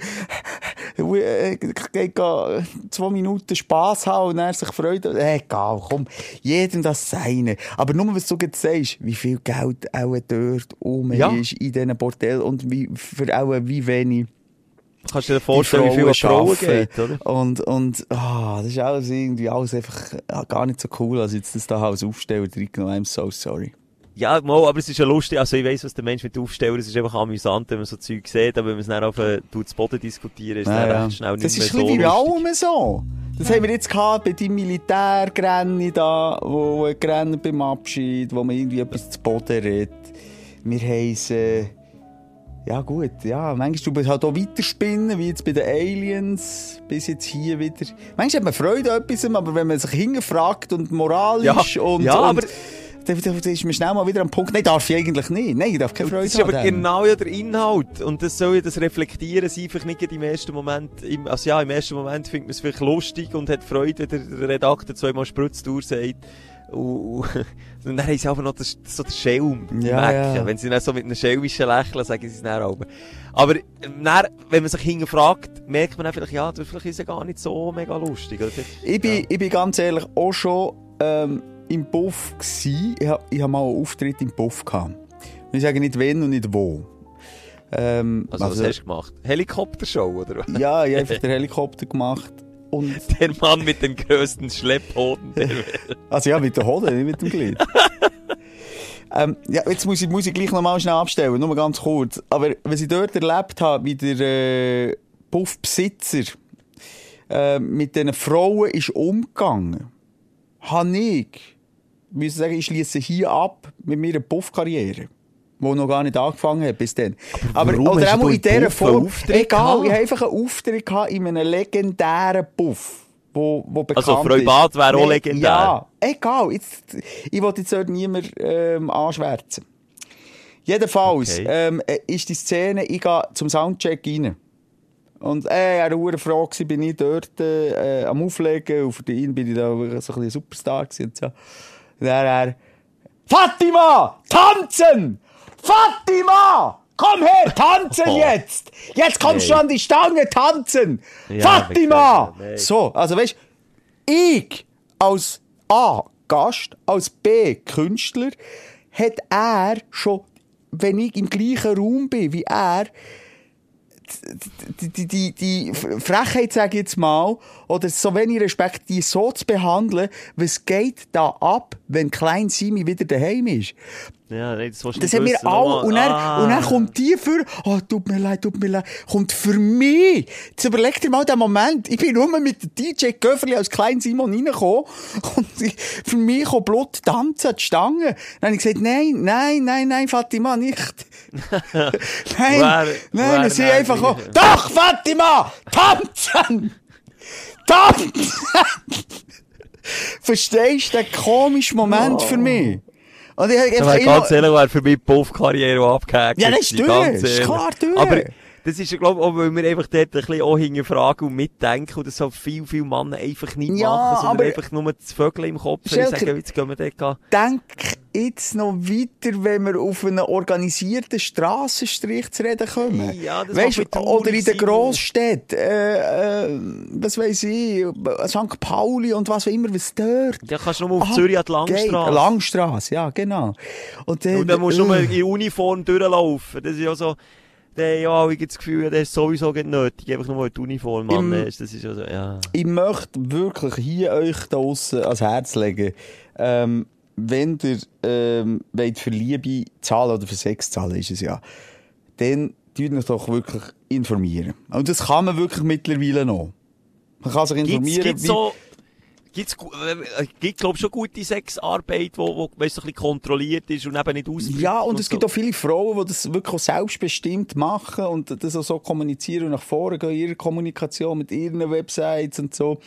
äh, ga zwei Minuten Spass haben und er sich freut. Äh, egal, komm, jedem das Seine. Aber nur, was du jetzt sagst, wie viel Geld auch dort rum Ja. ist in diesen Bordell und wie, für auch wie wenig Kannst du dir vorstellen, wie viel an Frauen geht, oder? Und, und, ah, das ist alles irgendwie alles einfach ah, gar nicht so cool, als jetzt das da als Aufsteller reingenommen. I'm so sorry. Ja, mal, aber es ist ja lustig, also ich weiss, was der Mensch mit Aufsteller, es ist einfach amüsant, wenn man so Zeug sieht, aber wenn man es dann auf äh, zu Boden diskutieren, ist es dann recht schnell nicht das mehr ist so ein bisschen wie lustig. allem so. Das haben wir jetzt gehabt bei deinem Militärgrenni da, wo gerannt beim Abschied, wo man irgendwie etwas zu Boden redet. Wir äh, ja gut, ja, manchmal du halt auch weiterspinnen, wie jetzt bei den Aliens, bis jetzt hier wieder. Manchmal hat man Freude an etwas, aber wenn man sich hingefragt und moralisch Ja, und, ja, und aber- dann, dann ist man schnell mal wieder am Punkt, nein, darf ich eigentlich nicht. Nein, ich darf keine Freude Das ist aber dem. genau ja der Inhalt. Und das soll ja das reflektieren, sein, einfach nicht im ersten Moment, im, also ja, im ersten Moment findet man es vielleicht lustig und hat Freude, wenn der, Redakteur zweimal Spritzdauer sagt. Und, und dann haben sie aber noch das, so den Schelm. Ja, ja. Wenn sie dann so mit einem schelmischen Lächeln sagen sie es dann auch. Aber ähm, dann, wenn man sich hinterfragt, merkt man dann vielleicht, ja, vielleicht ist es ja gar nicht so mega lustig. Oder? Ich bin, ich bin ganz ehrlich auch schon ähm, im Puff gsi. Ich habe ich hab mal einen Auftritt im Puff gehabt. Und ich sage nicht wenn und nicht wo. Ähm, Also, was hast du gemacht? Helikoptershow, oder? Ja, ich habe einfach den Helikopter gemacht. Und, Der Mann mit den grössten Schlepphoden der Welt. also ja, mit der Hode, nicht mit dem Glied. ähm, ja, jetzt muss ich, muss ich gleich noch mal schnell abstellen, nur ganz kurz. Aber was ich dort erlebt habe, wie der äh, Puffbesitzer äh, mit diesen Frauen ist umgegangen, habe ich müssen sagen, ich schließe hier ab mit meiner Puffkarriere. Die noch gar nicht angefangen hat bis dann. Aber, warum oder hast auch du in dieser Form. Auftritt Egal, gehabt? ich habe einfach einen Auftritt in einem legendären Puff. Wo, wo bekannt Also, Freubad ist. wäre auch legendär. Ja, egal. Jetzt, ich wollte jetzt dort niemand ähm, anschwärzen. Jedenfalls Okay. ähm, äh, ist die Szene, ich gehe zum Soundcheck rein. Und äh, er war froh, gewesen, bin ich dort äh, am Auflegen. Und für ihn bin ich da so ein bisschen Superstar gewesen. Und so. Und dann er, Fatima, tanzen! Fatima! Komm her, tanzen Oh. jetzt! Jetzt kommst du Nee. an die Stange, tanzen! Ja, Fatima! nee. So, also weißt ich als A. Gast, als B. Künstler, hat er schon, wenn ich im gleichen Raum bin wie er, die, die, die, die Frechheit, sage ich jetzt mal, oder so wenig Respekt, die so zu behandeln, was geht da ab, wenn Klein Simi wieder daheim ist? Ja, nein, das du Das haben wir wissen. alle. Und dann, Ah. und dann kommt die für, oh, tut mir leid, tut mir leid, kommt für mich. Jetzt überleg dir mal den Moment. Ich bin nur mit dem DJ Göfferli als klein Simon reingekommen und ich- für mich kommt Blut tanzen, die Stange. Dann habe ich gesagt, nein, nein, nein, nein, Fatima, nicht. nein, Wer- nein, wer sind nein, einfach, auch, doch, Fatima, tanzen! Tanzen! Verstehst du den komischen Moment für mich? Und ich habe einfach aber ganz immer- ehrlich, wäre für mich Puff-Karriere auch abgehakt. Ja, das ist durch, ist klar durch. Aber das ist, glaube ich, auch, weil wir einfach dort ein bisschen auch hinterfragen und mitdenken und das so viel, viel Männer einfach nicht Ja, machen, sondern aber- einfach nur das Vögel im Kopf und sagen, jetzt gehen wir dort denk jetzt noch weiter, wenn wir auf einen organisierten Strassenstrich zu reden kommen. Ja, weißt, oder in den sein. Grossstädten, äh, äh, was weiß ich, St. Pauli und was auch immer, was dort. Ja, kannst du nur auf Ah, Zürich an die. Langstrasse. Langstrasse, ja, genau. Und dann, Und dann musst du nur äh, in Uniform durchlaufen. Das ist ja so, der, ja, ich habe das Gefühl, der ist sowieso nicht nötig, einfach nur die Uniform annehmen. Das ist ja so, ja. ich möchte wirklich hier euch da draussen ans Herz legen, ähm, wenn ihr ähm, wollt für Liebe zahlen oder für Sex zahlen, ist es ja, dann tut euch doch wirklich informieren. Und das kann man wirklich mittlerweile noch. Man kann sich Gibt's, informieren, gibt's wie- so, gibt's, äh, äh, gibt, glaub schon gute Sexarbeit, wo, wo, weißt, ein bisschen kontrolliert ist und eben nicht ausflippt Ja, und und es so. gibt auch viele Frauen, die das wirklich auch selbstbestimmt machen und das auch so kommunizieren und nach vorne gehen, ihre Kommunikation mit ihren Websites und so.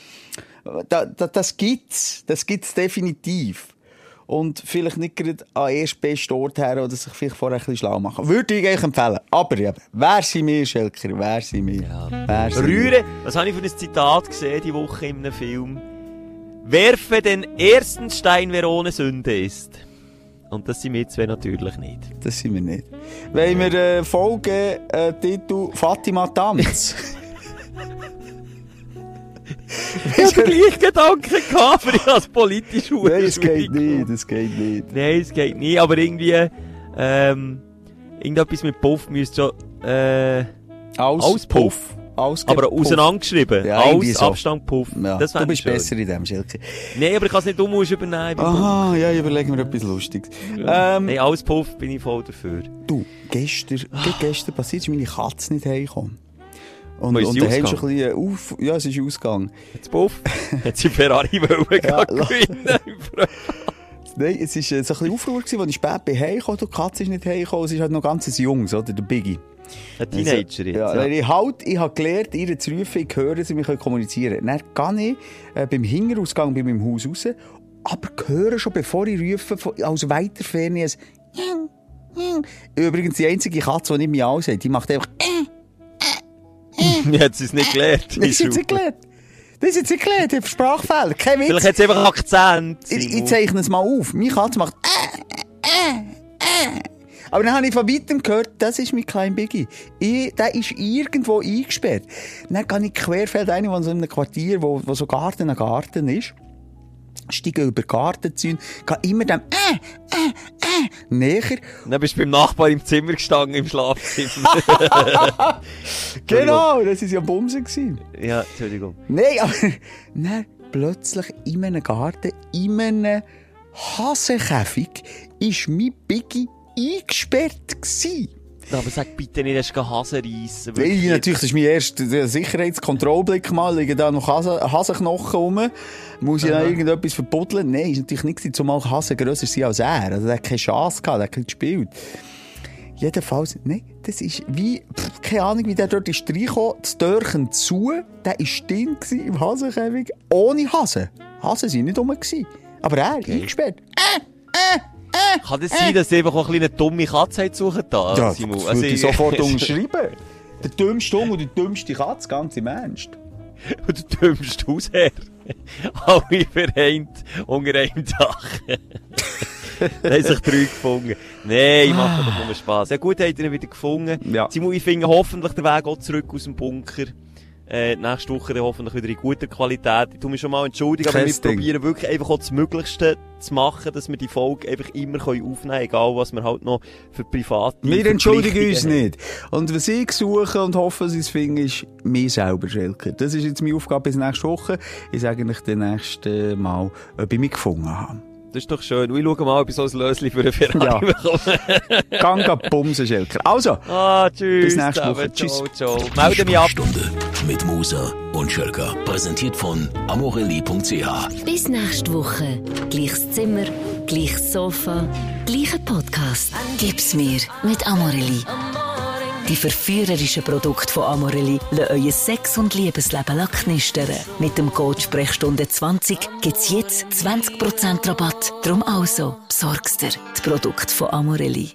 Da, da, das gibt's. Das gibt's definitiv. Und vielleicht nicht gerade an erst besten Ort her oder sich vielleicht vorher ein bisschen schlau machen. Würde ich euch empfehlen. Aber eben, wer sind wir, Schelker? Wer sind wir? Wer sind wir? Rühren, was habe ich für ein Zitat gesehen die Woche in einem Film? Werfe den ersten Stein, wer ohne Sünde ist. Und das sind wir zwei natürlich nicht. Das sind wir nicht. Wollen wir äh, Folge äh, Titel Fatima Tanz? Ich hatte den gleichen Gedanken gehabt, aber ich habe es politisch Nein, es geht nicht, es geht nicht. Nein, es geht nicht, aber irgendwie, ähm, irgendetwas mit Puff müsste schon, äh, Aus, Auspuff. Ausgepufft. aber auseinandergeschrieben. Ja, Aus, so. Abstand, Puff. Ja, das du bist schön. besser in dem, Schelke. Nein, aber ich kann es nicht um übernehmen. Aha, ja, ich überlege mir etwas Lustiges. Puff. Ähm, Nein, alles Puff bin ich voll dafür. Du, gestern, gestern passiert, ist meine Katze nicht heimgekommen. Und, und sie daheim schon ein bisschen auf, ja, es ist ausgegangen. Jetzt Puff. Hat sie Ferrari wollen Ja, gewinnen. Nein, es war äh, so ein bisschen Aufruhr, als ich spät bin heimgekommen, die Katze ist nicht heimgekommen, es ist halt noch ganz ein Jungs, oder, der Biggie. Ein Teenager jetzt. Ja, Ja, Ich, halt, ich habe gelernt, ihr zu rufen, ich höre sie, wir können kommunizieren. Dann gehe ich äh, beim Hingerausgang bei meinem Haus raus, aber höre schon, bevor ich rufe, von, aus weiter Ferne ein. Übrigens, die einzige Katze, die nicht mehr aussieht, die macht einfach Hat sie es nicht gelernt. Das ist jetzt nicht gelernt. Das ist jetzt nicht gelernt, ich habe Sprachfehler. Kein Witz. Vielleicht hat sie einfach Akzent. Ich, ich zeichne es mal auf. Meine Katze macht äh, äh, äh. Aber dann habe ich von weitem gehört, das ist mein kleiner Biggie. Ich, der ist irgendwo eingesperrt. Dann gehe ich querfeld ein, wo so in einem Quartier, wo, wo so Garten an Garten ist. Steige über Gartenzäune, gehe immer dem äh, äh, äh, näher. Dann bist du beim Nachbar im Zimmer gestanden, im Schlafzimmer. Genau, das war ja Bumsen. gewesen. ja, Entschuldigung. Nein, aber dann plötzlich in einem Garten, in einem Hasenkäfig, ist mein Biggie eingesperrt gewesen. Aber sag bitte nicht, dass du Hasen reissen. Nein, natürlich, das ist mein erster Sicherheitskontrollblick mal. Liegen da noch Hasen, Hasenknochen rum. Muss ich da irgendetwas verbuddeln? Nein, ist natürlich nicht zumal Hasen grösser sind als er. Also, der hat keine Chance gehabt, der hat nicht gespielt. Jedenfalls, nein, das ist wie, pff, keine Ahnung, wie der dort ist reingekommen, das Türchen zu, der ist drin im Hasenkäfig, ohne Hasen. Hasen sind nicht rum gewesen. Aber er, eingesperrt. Kann das sein, dass sie einfach auch eine dumme Katze haben suchen da? Ja, Simon? das Also würde ich ich- sofort unterschreiben. Der dümmste Hund und die dümmste Katze, ganz im Ernst. Und der dümmste Hausherr. Alle vereint unter einem Dach. da haben sich drei gefunden. Nein, ich mache doch nur Spass. Ja gut, habt ihr ihn wieder gefunden. Ja. Simon, ich finde hoffentlich den Weg auch zurück aus dem Bunker. Äh, nächste Woche dann hoffentlich wieder in guter Qualität. Ich tu mich schon mal entschuldigen, aber wir probieren wirklich einfach auch das Möglichste zu machen, dass wir die Folge einfach immer können aufnehmen können, egal was wir halt noch für private Wir entschuldigen uns nicht. Und was ich suche und hoffe, dass ich es finde, ist mir selber, Schelke. Das ist jetzt meine Aufgabe bis nächste Woche. Ich sage euch dann nächste Mal, ob ich mich gefunden habe. Das ist doch schön. Ich schau mal, ob ich so ein Lösli für einen Ferrari Ja. bekomme. Gang ab Bumsen, Schelker. Also, Ah, tschüss. Bis nächste zusammen. Woche. Tschüss. Ciao, ciao. Melde mich ab. Stunde mit Musa und Schelka. Präsentiert von amorelli.ch. Bis nächste Woche. Gleiches Zimmer, gleiches Sofa, gleicher Podcast. Gib's mir mit Amorelli. Die verführerischen Produkte von Amorelli lassen euer Sex- und Liebesleben knistern. Mit dem Code Sprechstunde 20 gibt's jetzt 20% Rabatt. Drum also, besorgst dir die Produkte von Amorelli.